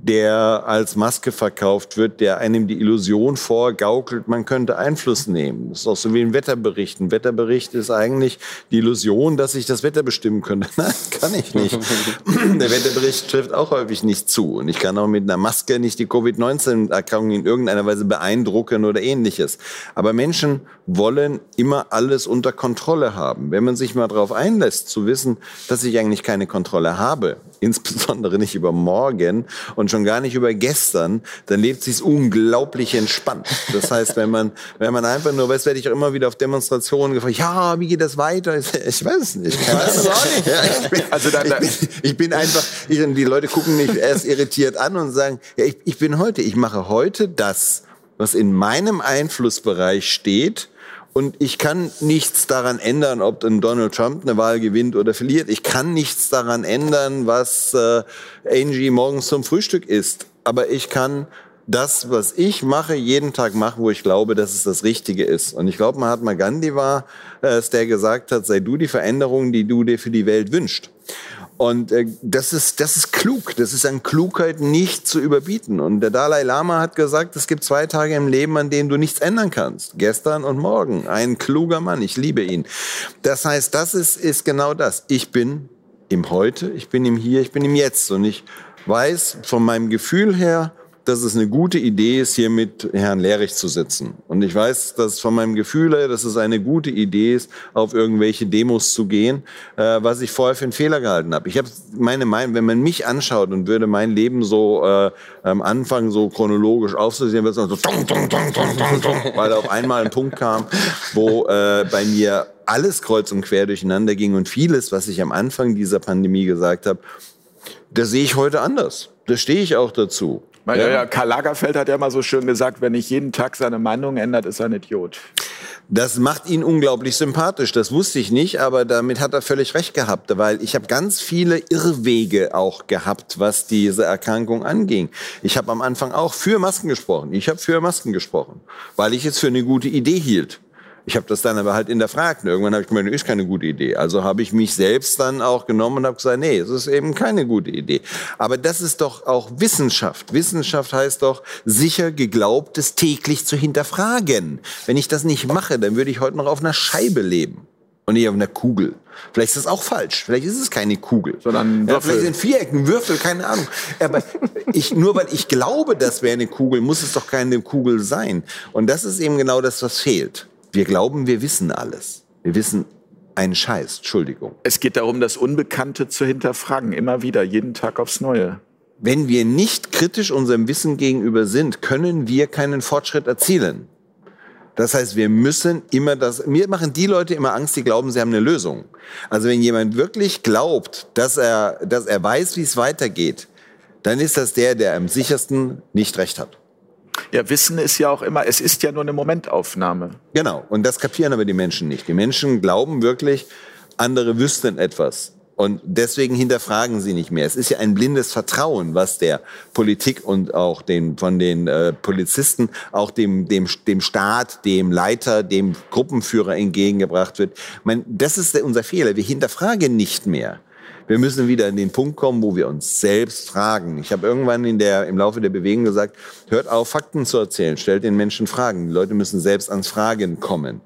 der als Maske verkauft wird, der einem die Illusion vorgaukelt, man könnte Einfluss nehmen. Das ist auch so wie ein Wetterbericht. Ein Wetterbericht ist eigentlich die Illusion, dass ich das Wetter bestimmen könnte. Nein, kann ich nicht. Der Wetterbericht trifft auch häufig nicht zu. Und ich kann auch mit einer Maske nicht die Covid-19-Erkrankung in irgendeiner Weise beeindrucken oder ähnliches. Aber Menschen wollen immer alles unter Kontrolle haben. Wenn man sich mal darauf einlässt, zu wissen, dass ich eigentlich keine Kontrolle habe, insbesondere nicht über morgen und schon gar nicht über gestern, dann lebt sich's unglaublich entspannt. Das heißt, wenn man, wenn man einfach nur, weiß, werde ich auch immer wieder auf Demonstrationen gefragt, ja, wie geht das weiter? Ich, ich weiß es nicht. Ich weiß es auch nicht. Ja, ich, bin, also dann, ich, bin, ich bin einfach, ich, die Leute gucken mich erst irritiert an und sagen, ja, ich, ich bin heute, ich mache heute das, was in meinem Einflussbereich steht, und ich kann nichts daran ändern, ob Donald Trump eine Wahl gewinnt oder verliert. Ich kann nichts daran ändern, was äh, Angie morgens zum Frühstück isst. Aber ich kann das, was ich mache, jeden Tag machen, wo ich glaube, dass es das Richtige ist. Und ich glaube, Mahatma Gandhi war es, der gesagt hat, sei du die Veränderung, die du dir für die Welt wünschst. Und äh, das ist das ist klug. Das ist an Klugheit nicht zu überbieten. Und der Dalai Lama hat gesagt, es gibt zwei Tage im Leben, an denen du nichts ändern kannst. Gestern und morgen. Ein kluger Mann. Ich liebe ihn. Das heißt, das ist ist genau das. Ich bin im Heute. Ich bin im Hier. Ich bin im Jetzt. Und ich weiß von meinem Gefühl her, dass es eine gute Idee ist, hier mit Herrn Lehrich zu sitzen. Und ich weiß, dass von meinem Gefühl her, dass es eine gute Idee ist, auf irgendwelche Demos zu gehen, äh, was ich vorher für einen Fehler gehalten habe. Ich habe meine Meinung, wenn man mich anschaut und würde mein Leben so äh, am Anfang so chronologisch aufzusehen, wird es so dong, dong, dong, dong, dong, dong, weil auf einmal ein Punkt kam, wo äh, bei mir alles kreuz und quer durcheinander ging und vieles, was ich am Anfang dieser Pandemie gesagt habe, das sehe ich heute anders. Da stehe ich auch dazu. Ja, ja, Karl Lagerfeld hat ja mal so schön gesagt, wenn nicht jeden Tag seine Meinung ändert, ist er ein Idiot. Das macht ihn unglaublich sympathisch. Das wusste ich nicht, aber damit hat er völlig recht gehabt, weil ich habe ganz viele Irrwege auch gehabt, was diese Erkrankung anging. Ich habe am Anfang auch für Masken gesprochen. Ich habe für Masken gesprochen, weil ich es für eine gute Idee hielt. Ich habe das dann aber halt hinterfragt. Und irgendwann habe ich gemeint, ist keine gute Idee. Also habe ich mich selbst dann auch genommen und habe gesagt, nee, es ist eben keine gute Idee. Aber das ist doch auch Wissenschaft. Wissenschaft heißt doch, sicher geglaubtes täglich zu hinterfragen. Wenn ich das nicht mache, dann würde ich heute noch auf einer Scheibe leben und nicht auf einer Kugel. Vielleicht ist das auch falsch. Vielleicht ist es keine Kugel, sondern Würfel. Ja, vielleicht sind Vierecken, Würfel, keine Ahnung. Aber ich, nur weil ich glaube, das wäre eine Kugel, muss es doch keine Kugel sein. Und das ist eben genau das, was fehlt. Wir glauben, wir wissen alles. Wir wissen einen Scheiß, Entschuldigung. Es geht darum, das Unbekannte zu hinterfragen, immer wieder, jeden Tag aufs Neue. Wenn wir nicht kritisch unserem Wissen gegenüber sind, können wir keinen Fortschritt erzielen. Das heißt, wir müssen immer das, mir machen die Leute immer Angst, die glauben, sie haben eine Lösung. Also wenn jemand wirklich glaubt, dass er, dass er weiß, wie es weitergeht, dann ist das der, der am sichersten nicht recht hat. Ja, Wissen ist ja auch immer, es ist ja nur eine Momentaufnahme. Genau, und das kapieren aber die Menschen nicht. Die Menschen glauben wirklich, andere wüssten etwas. Und deswegen hinterfragen sie nicht mehr. Es ist ja ein blindes Vertrauen, was der Politik und auch den, von den äh, Polizisten, auch dem, dem, dem Staat, dem Leiter, dem Gruppenführer entgegengebracht wird. Meine, das ist unser Fehler. Wir hinterfragen nicht mehr. Wir müssen wieder in den Punkt kommen, wo wir uns selbst fragen. Ich habe irgendwann in der, im Laufe der Bewegung gesagt, hört auf, Fakten zu erzählen, stellt den Menschen Fragen. Die Leute müssen selbst ans Fragen kommen.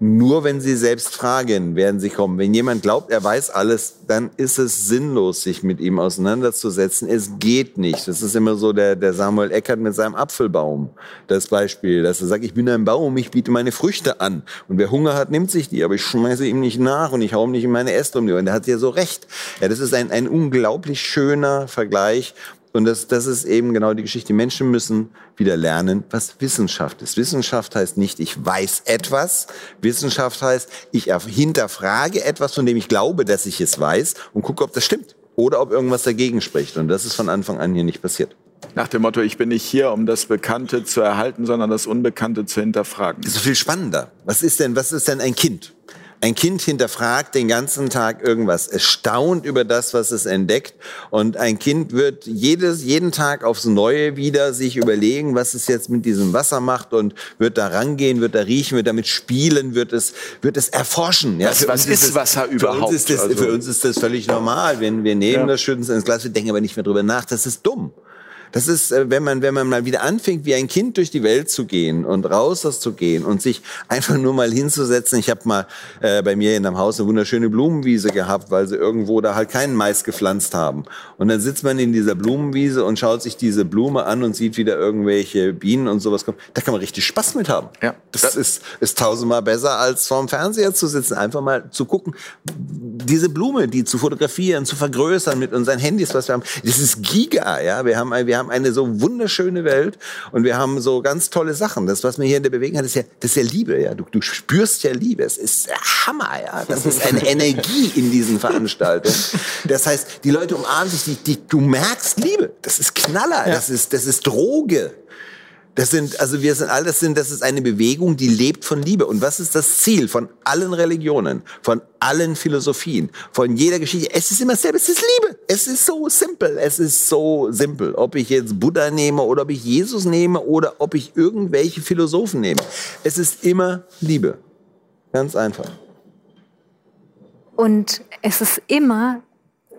Nur wenn sie selbst fragen, werden sie kommen. Wenn jemand glaubt, er weiß alles, dann ist es sinnlos, sich mit ihm auseinanderzusetzen. Es geht nicht. Das ist immer so der, der Samuel Eckert mit seinem Apfelbaum. Das Beispiel, dass er sagt, ich bin ein Baum, ich biete meine Früchte an. Und wer Hunger hat, nimmt sich die. Aber ich schmeiße ihm nicht nach und ich hau ihm nicht in meine Äste um die Und er hat ja so recht. Ja, das ist ein, ein unglaublich schöner Vergleich. Und das, das ist eben genau die Geschichte. Die Menschen müssen wieder lernen, was Wissenschaft ist. Wissenschaft heißt nicht, ich weiß etwas. Wissenschaft heißt, ich hinterfrage etwas, von dem ich glaube, dass ich es weiß und gucke, ob das stimmt. Oder ob irgendwas dagegen spricht. Und das ist von Anfang an hier nicht passiert. Nach dem Motto, ich bin nicht hier, um das Bekannte zu erhalten, sondern das Unbekannte zu hinterfragen. Das ist viel spannender. Was ist denn, was ist denn ein Kind? Ein Kind hinterfragt den ganzen Tag irgendwas. Es staunt über das, was es entdeckt. Und ein Kind wird jedes, jeden Tag aufs Neue wieder sich überlegen, was es jetzt mit diesem Wasser macht und wird da rangehen, wird da riechen, wird damit spielen, wird es, wird es erforschen. Ja, was, was ist, ist Wasser überhaupt? Für uns ist, das, also, für uns ist das völlig normal. Wenn wir nehmen ja. das, schütten es ins Glas, wir denken aber nicht mehr drüber nach. Das ist dumm. Das ist, äh, wenn man, wenn man mal wieder anfängt, wie ein Kind durch die Welt zu gehen und raus das zu gehen und sich einfach nur mal hinzusetzen. Ich habe mal äh, bei mir in einem Haus eine wunderschöne Blumenwiese gehabt, weil sie irgendwo da halt keinen Mais gepflanzt haben. Und dann sitzt man in dieser Blumenwiese und schaut sich diese Blume an und sieht wieder irgendwelche Bienen und sowas kommen. Da kann man richtig Spaß mit haben. Ja. Das ist, ist tausendmal besser, als vorm Fernseher zu sitzen. Einfach mal zu gucken, diese Blume, die zu fotografieren, zu vergrößern mit unseren Handys, was wir haben. Das ist Giga, ja. Wir haben, wir haben haben eine so wunderschöne Welt und wir haben so ganz tolle Sachen. Das, was mir hier in der Bewegung hat, ist ja, das ist ja Liebe. Ja, du, du spürst ja Liebe. Es ist Hammer. Ja, das ist eine Energie in diesen Veranstaltungen. Das heißt, die Leute umarmen sich, die, die, du merkst Liebe. Das ist Knaller. Ja. Das ist, das ist Droge. Das sind, also wir sind all das sind, das ist eine Bewegung, die lebt von Liebe. Und was ist das Ziel von allen Religionen, von allen Philosophien, von jeder Geschichte? Es ist immer dasselbe, es ist Liebe. Es ist so simpel, es ist so simpel. Ob ich jetzt Buddha nehme oder ob ich Jesus nehme oder ob ich irgendwelche Philosophen nehme. Es ist immer Liebe. Ganz einfach. Und es ist immer,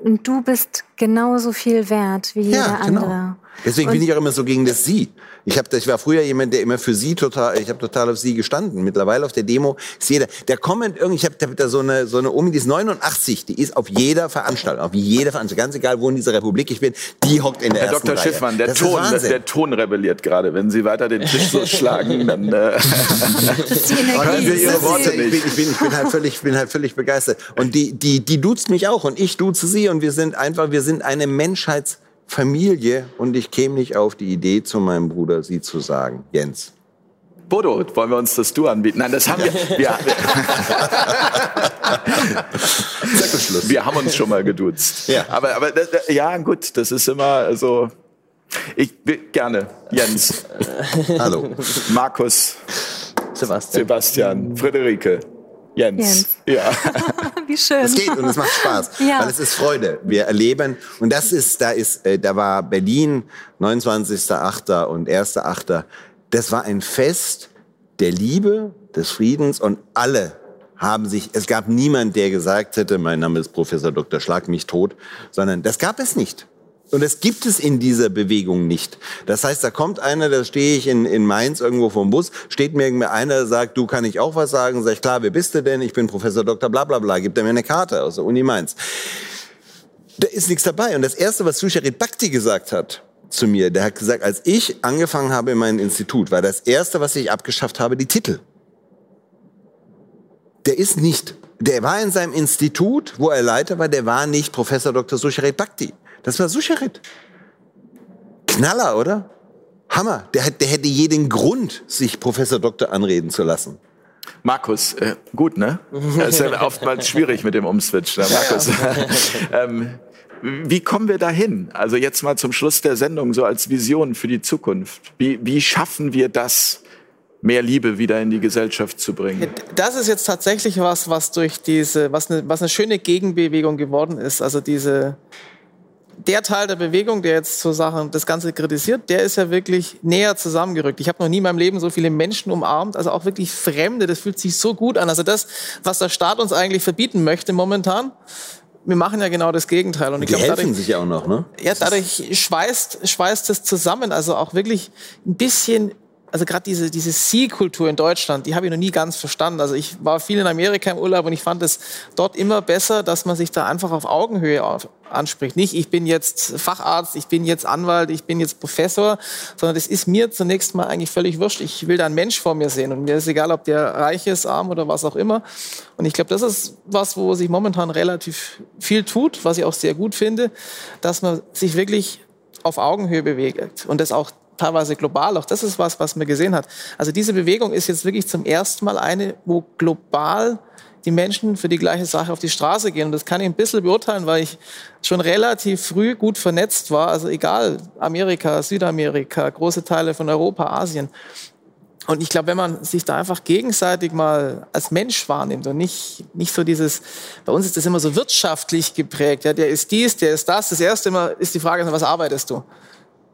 du bist genauso viel wert wie jeder ja, genau. andere. Deswegen bin ich auch immer so gegen das Sie. Ich, hab, ich war früher jemand, der immer für Sie total, ich habe total auf Sie gestanden. Mittlerweile auf der Demo ist jeder, der kommt irgendwie, ich habe hab da so eine, so eine Omi, die ist 89, die ist auf jeder Veranstaltung, auf jeder Veranstaltung, ganz egal wo in dieser Republik ich bin, die hockt in der Herr ersten Dr. Reihe. Schiffmann, der Ton, der Ton rebelliert gerade. Wenn Sie weiter den Tisch so schlagen, dann äh, hören Sie Ihre Worte nicht. Ich bin, ich, bin, ich bin halt völlig, ich bin halt völlig begeistert. Und die, die, die duzt mich auch und ich duze sie und wir sind einfach, wir sind eine Menschheits Familie und ich käme nicht auf die Idee, zu meinem Bruder sie zu sagen. Jens. Bodo, wollen wir uns das Du anbieten? Nein, das haben wir. Wir, wir haben uns schon mal geduzt. Ja. Aber, aber ja, gut, das ist immer so. Ich gerne. Jens. Hallo. Markus. Sebastian. Sebastian. Friederike. Jens. Jens. Ja. Wie schön. Es geht und es macht Spaß, ja. weil es ist Freude. Wir erleben und das ist, da ist, äh, da war Berlin 29.8. und 1.8. Das war ein Fest der Liebe, des Friedens und alle haben sich, es gab niemand, der gesagt hätte, mein Name ist Professor Dr. Schlag mich tot, sondern das gab es nicht. Und das gibt es in dieser Bewegung nicht. Das heißt, da kommt einer, da stehe ich in, in Mainz irgendwo vom Bus, steht mir einer, sagt, du kann ich auch was sagen? Sag ich, klar, wer bist du denn? Ich bin Professor Dr. bla bla bla. Gibt er mir eine Karte aus der Uni Mainz. Da ist nichts dabei. Und das Erste, was Susharit Bhakti gesagt hat zu mir, der hat gesagt, als ich angefangen habe in meinem Institut, war das Erste, was ich abgeschafft habe, die Titel. Der ist nicht, der war in seinem Institut, wo er Leiter war, der war nicht Professor Dr. Susharit Bhakti. Das war Suscharit. Knaller, oder? Hammer. Der, der hätte jeden Grund, sich Professor Doktor anreden zu lassen. Markus, äh, gut, ne? Das ist ja oftmals schwierig mit dem Umswitch. Ne? Markus. ähm, Wie kommen wir dahin? Also jetzt mal zum Schluss der Sendung, so als Vision für die Zukunft. Wie, wie schaffen wir das, mehr Liebe wieder in die Gesellschaft zu bringen? Das ist jetzt tatsächlich was, was durch diese, was eine, was eine schöne Gegenbewegung geworden ist. Also diese, der Teil der Bewegung, der jetzt so Sachen das Ganze kritisiert, der ist ja wirklich näher zusammengerückt. Ich habe noch nie in meinem Leben so viele Menschen umarmt, also auch wirklich Fremde. Das fühlt sich so gut an. Also das, was der Staat uns eigentlich verbieten möchte momentan, wir machen ja genau das Gegenteil. Und ich die glaub, helfen dadurch, sich ja auch noch, ne? Ja, dadurch schweißt, schweißt es zusammen. Also auch wirklich ein bisschen also gerade diese, diese Sie-Kultur in Deutschland, die habe ich noch nie ganz verstanden. Also ich war viel in Amerika im Urlaub und ich fand es dort immer besser, dass man sich da einfach auf Augenhöhe auf, anspricht. Nicht, ich bin jetzt Facharzt, ich bin jetzt Anwalt, ich bin jetzt Professor, sondern das ist mir zunächst mal eigentlich völlig wurscht. Ich will da einen Mensch vor mir sehen und mir ist egal, ob der reich ist, arm oder was auch immer. Und ich glaube, das ist was, wo sich momentan relativ viel tut, was ich auch sehr gut finde, dass man sich wirklich auf Augenhöhe bewegt und das auch teilweise global. Auch das ist was, was man gesehen hat. Also diese Bewegung ist jetzt wirklich zum ersten Mal eine, wo global die Menschen für die gleiche Sache auf die Straße gehen. Und das kann ich ein bisschen beurteilen, weil ich schon relativ früh gut vernetzt war. Also egal, Amerika, Südamerika, große Teile von Europa, Asien. Und ich glaube, wenn man sich da einfach gegenseitig mal als Mensch wahrnimmt und nicht, nicht so dieses, bei uns ist das immer so wirtschaftlich geprägt, ja, der ist dies, der ist das. Das erste Mal ist die Frage, was arbeitest du?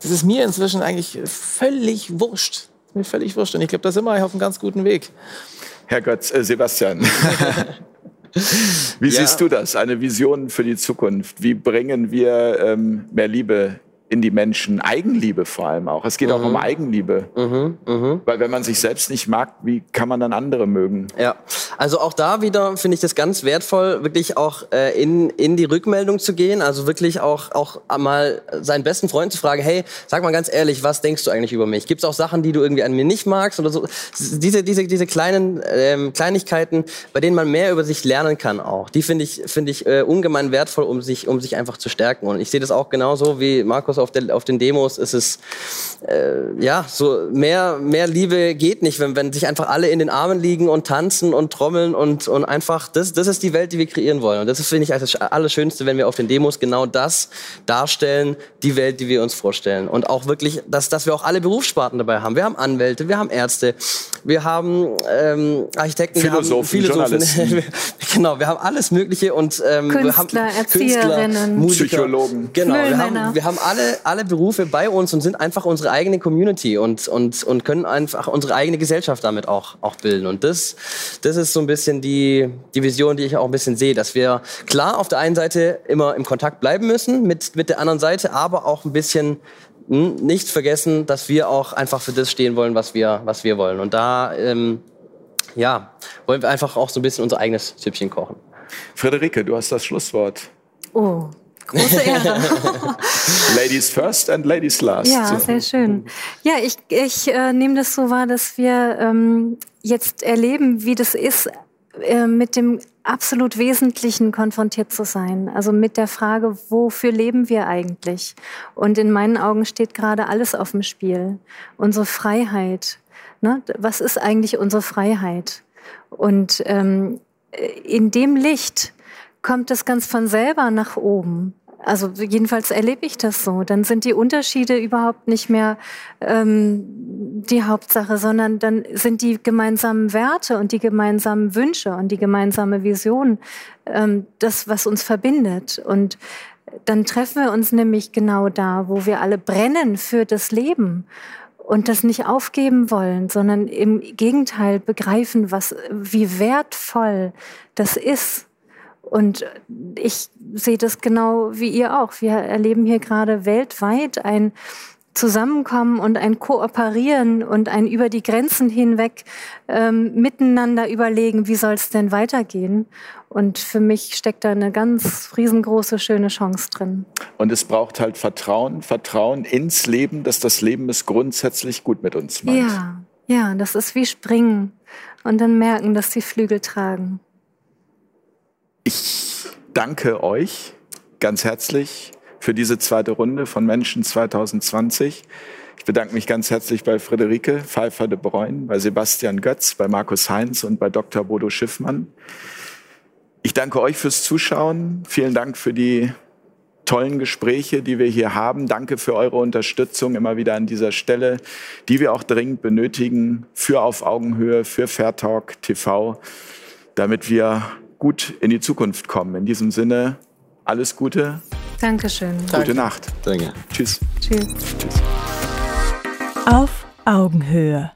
Das ist mir inzwischen eigentlich völlig wurscht. Mir völlig wurscht. Und ich glaube, da sind wir auf einem ganz guten Weg. Herr Götz, äh, Sebastian. Wie ja. siehst du das? Eine Vision für die Zukunft. Wie bringen wir ähm, mehr Liebe in die Menschen. Eigenliebe vor allem auch. Es geht mhm. auch um mhm. Eigenliebe. Mhm, mh. Weil wenn man sich selbst nicht mag, wie kann man dann andere mögen? Ja, also auch da wieder finde ich das ganz wertvoll, wirklich auch äh, in, in die Rückmeldung zu gehen. Also wirklich auch, auch mal seinen besten Freund zu fragen, hey, sag mal ganz ehrlich, was denkst du eigentlich über mich? Gibt es auch Sachen, die du irgendwie an mir nicht magst oder so? Diese, diese, diese kleinen ähm, Kleinigkeiten, bei denen man mehr über sich lernen kann auch. Die finde ich, finde ich äh, ungemein wertvoll, um sich, um sich einfach zu stärken. Und ich sehe das auch genauso wie Markus auf, der, auf den Demos ist es, äh, ja, so mehr, mehr Liebe geht nicht, wenn, wenn sich einfach alle in den Armen liegen und tanzen und trommeln und, und einfach, das, das ist die Welt, die wir kreieren wollen. Und das finde ich das Allerschönste, wenn wir auf den Demos genau das darstellen, die Welt, die wir uns vorstellen. Und auch wirklich, dass, dass wir auch alle Berufssparten dabei haben. Wir haben Anwälte, wir haben Ärzte, wir haben ähm, Architekten, Philosophen, wir haben Philosophen. genau, wir haben alles Mögliche und ähm, Künstler, wir haben Erzieherinnen, Künstler, Musiker, Psychologen. Genau, wir haben, wir haben alle, alle Berufe bei uns und sind einfach unsere eigene Community und, und, und können einfach unsere eigene Gesellschaft damit auch, auch bilden. Und das, das ist so ein bisschen die, die Vision, die ich auch ein bisschen sehe, dass wir klar auf der einen Seite immer im Kontakt bleiben müssen mit, mit der anderen Seite, aber auch ein bisschen hm, nicht vergessen, dass wir auch einfach für das stehen wollen, was wir, was wir wollen. Und da ähm, ja, wollen wir einfach auch so ein bisschen unser eigenes Süppchen kochen. Friederike, du hast das Schlusswort. Oh, Große Ehre. ladies first and ladies last. Ja, so. sehr schön. Ja, ich, ich äh, nehme das so wahr, dass wir ähm, jetzt erleben, wie das ist, äh, mit dem absolut Wesentlichen konfrontiert zu sein. Also mit der Frage, wofür leben wir eigentlich? Und in meinen Augen steht gerade alles auf dem Spiel. Unsere Freiheit. Ne? Was ist eigentlich unsere Freiheit? Und ähm, in dem Licht kommt es ganz von selber nach oben. Also jedenfalls erlebe ich das so. Dann sind die Unterschiede überhaupt nicht mehr ähm, die Hauptsache, sondern dann sind die gemeinsamen Werte und die gemeinsamen Wünsche und die gemeinsame Vision ähm, das, was uns verbindet. Und dann treffen wir uns nämlich genau da, wo wir alle brennen für das Leben und das nicht aufgeben wollen, sondern im Gegenteil begreifen, was, wie wertvoll das ist und ich sehe das genau wie ihr auch. Wir erleben hier gerade weltweit ein Zusammenkommen und ein Kooperieren und ein über die Grenzen hinweg ähm, miteinander überlegen, wie soll es denn weitergehen. Und für mich steckt da eine ganz riesengroße, schöne Chance drin. Und es braucht halt Vertrauen, Vertrauen ins Leben, dass das Leben es grundsätzlich gut mit uns meint. Ja, ja, das ist wie Springen und dann merken, dass die Flügel tragen. Ich danke euch ganz herzlich für diese zweite Runde von Menschen 2020. Ich bedanke mich ganz herzlich bei Friederike Pfeiffer de Bruyne, bei Sebastian Götz, bei Markus Heinz und bei Dr. Bodo Schiffmann. Ich danke euch fürs Zuschauen. Vielen Dank für die tollen Gespräche, die wir hier haben. Danke für eure Unterstützung immer wieder an dieser Stelle, die wir auch dringend benötigen für Auf Augenhöhe, für Fair Talk TV, damit wir gut in die Zukunft kommen. In diesem Sinne, alles Gute. Dankeschön. Gute Nacht. Danke. Tschüss. Tschüss. Tschüss. Auf Augenhöhe.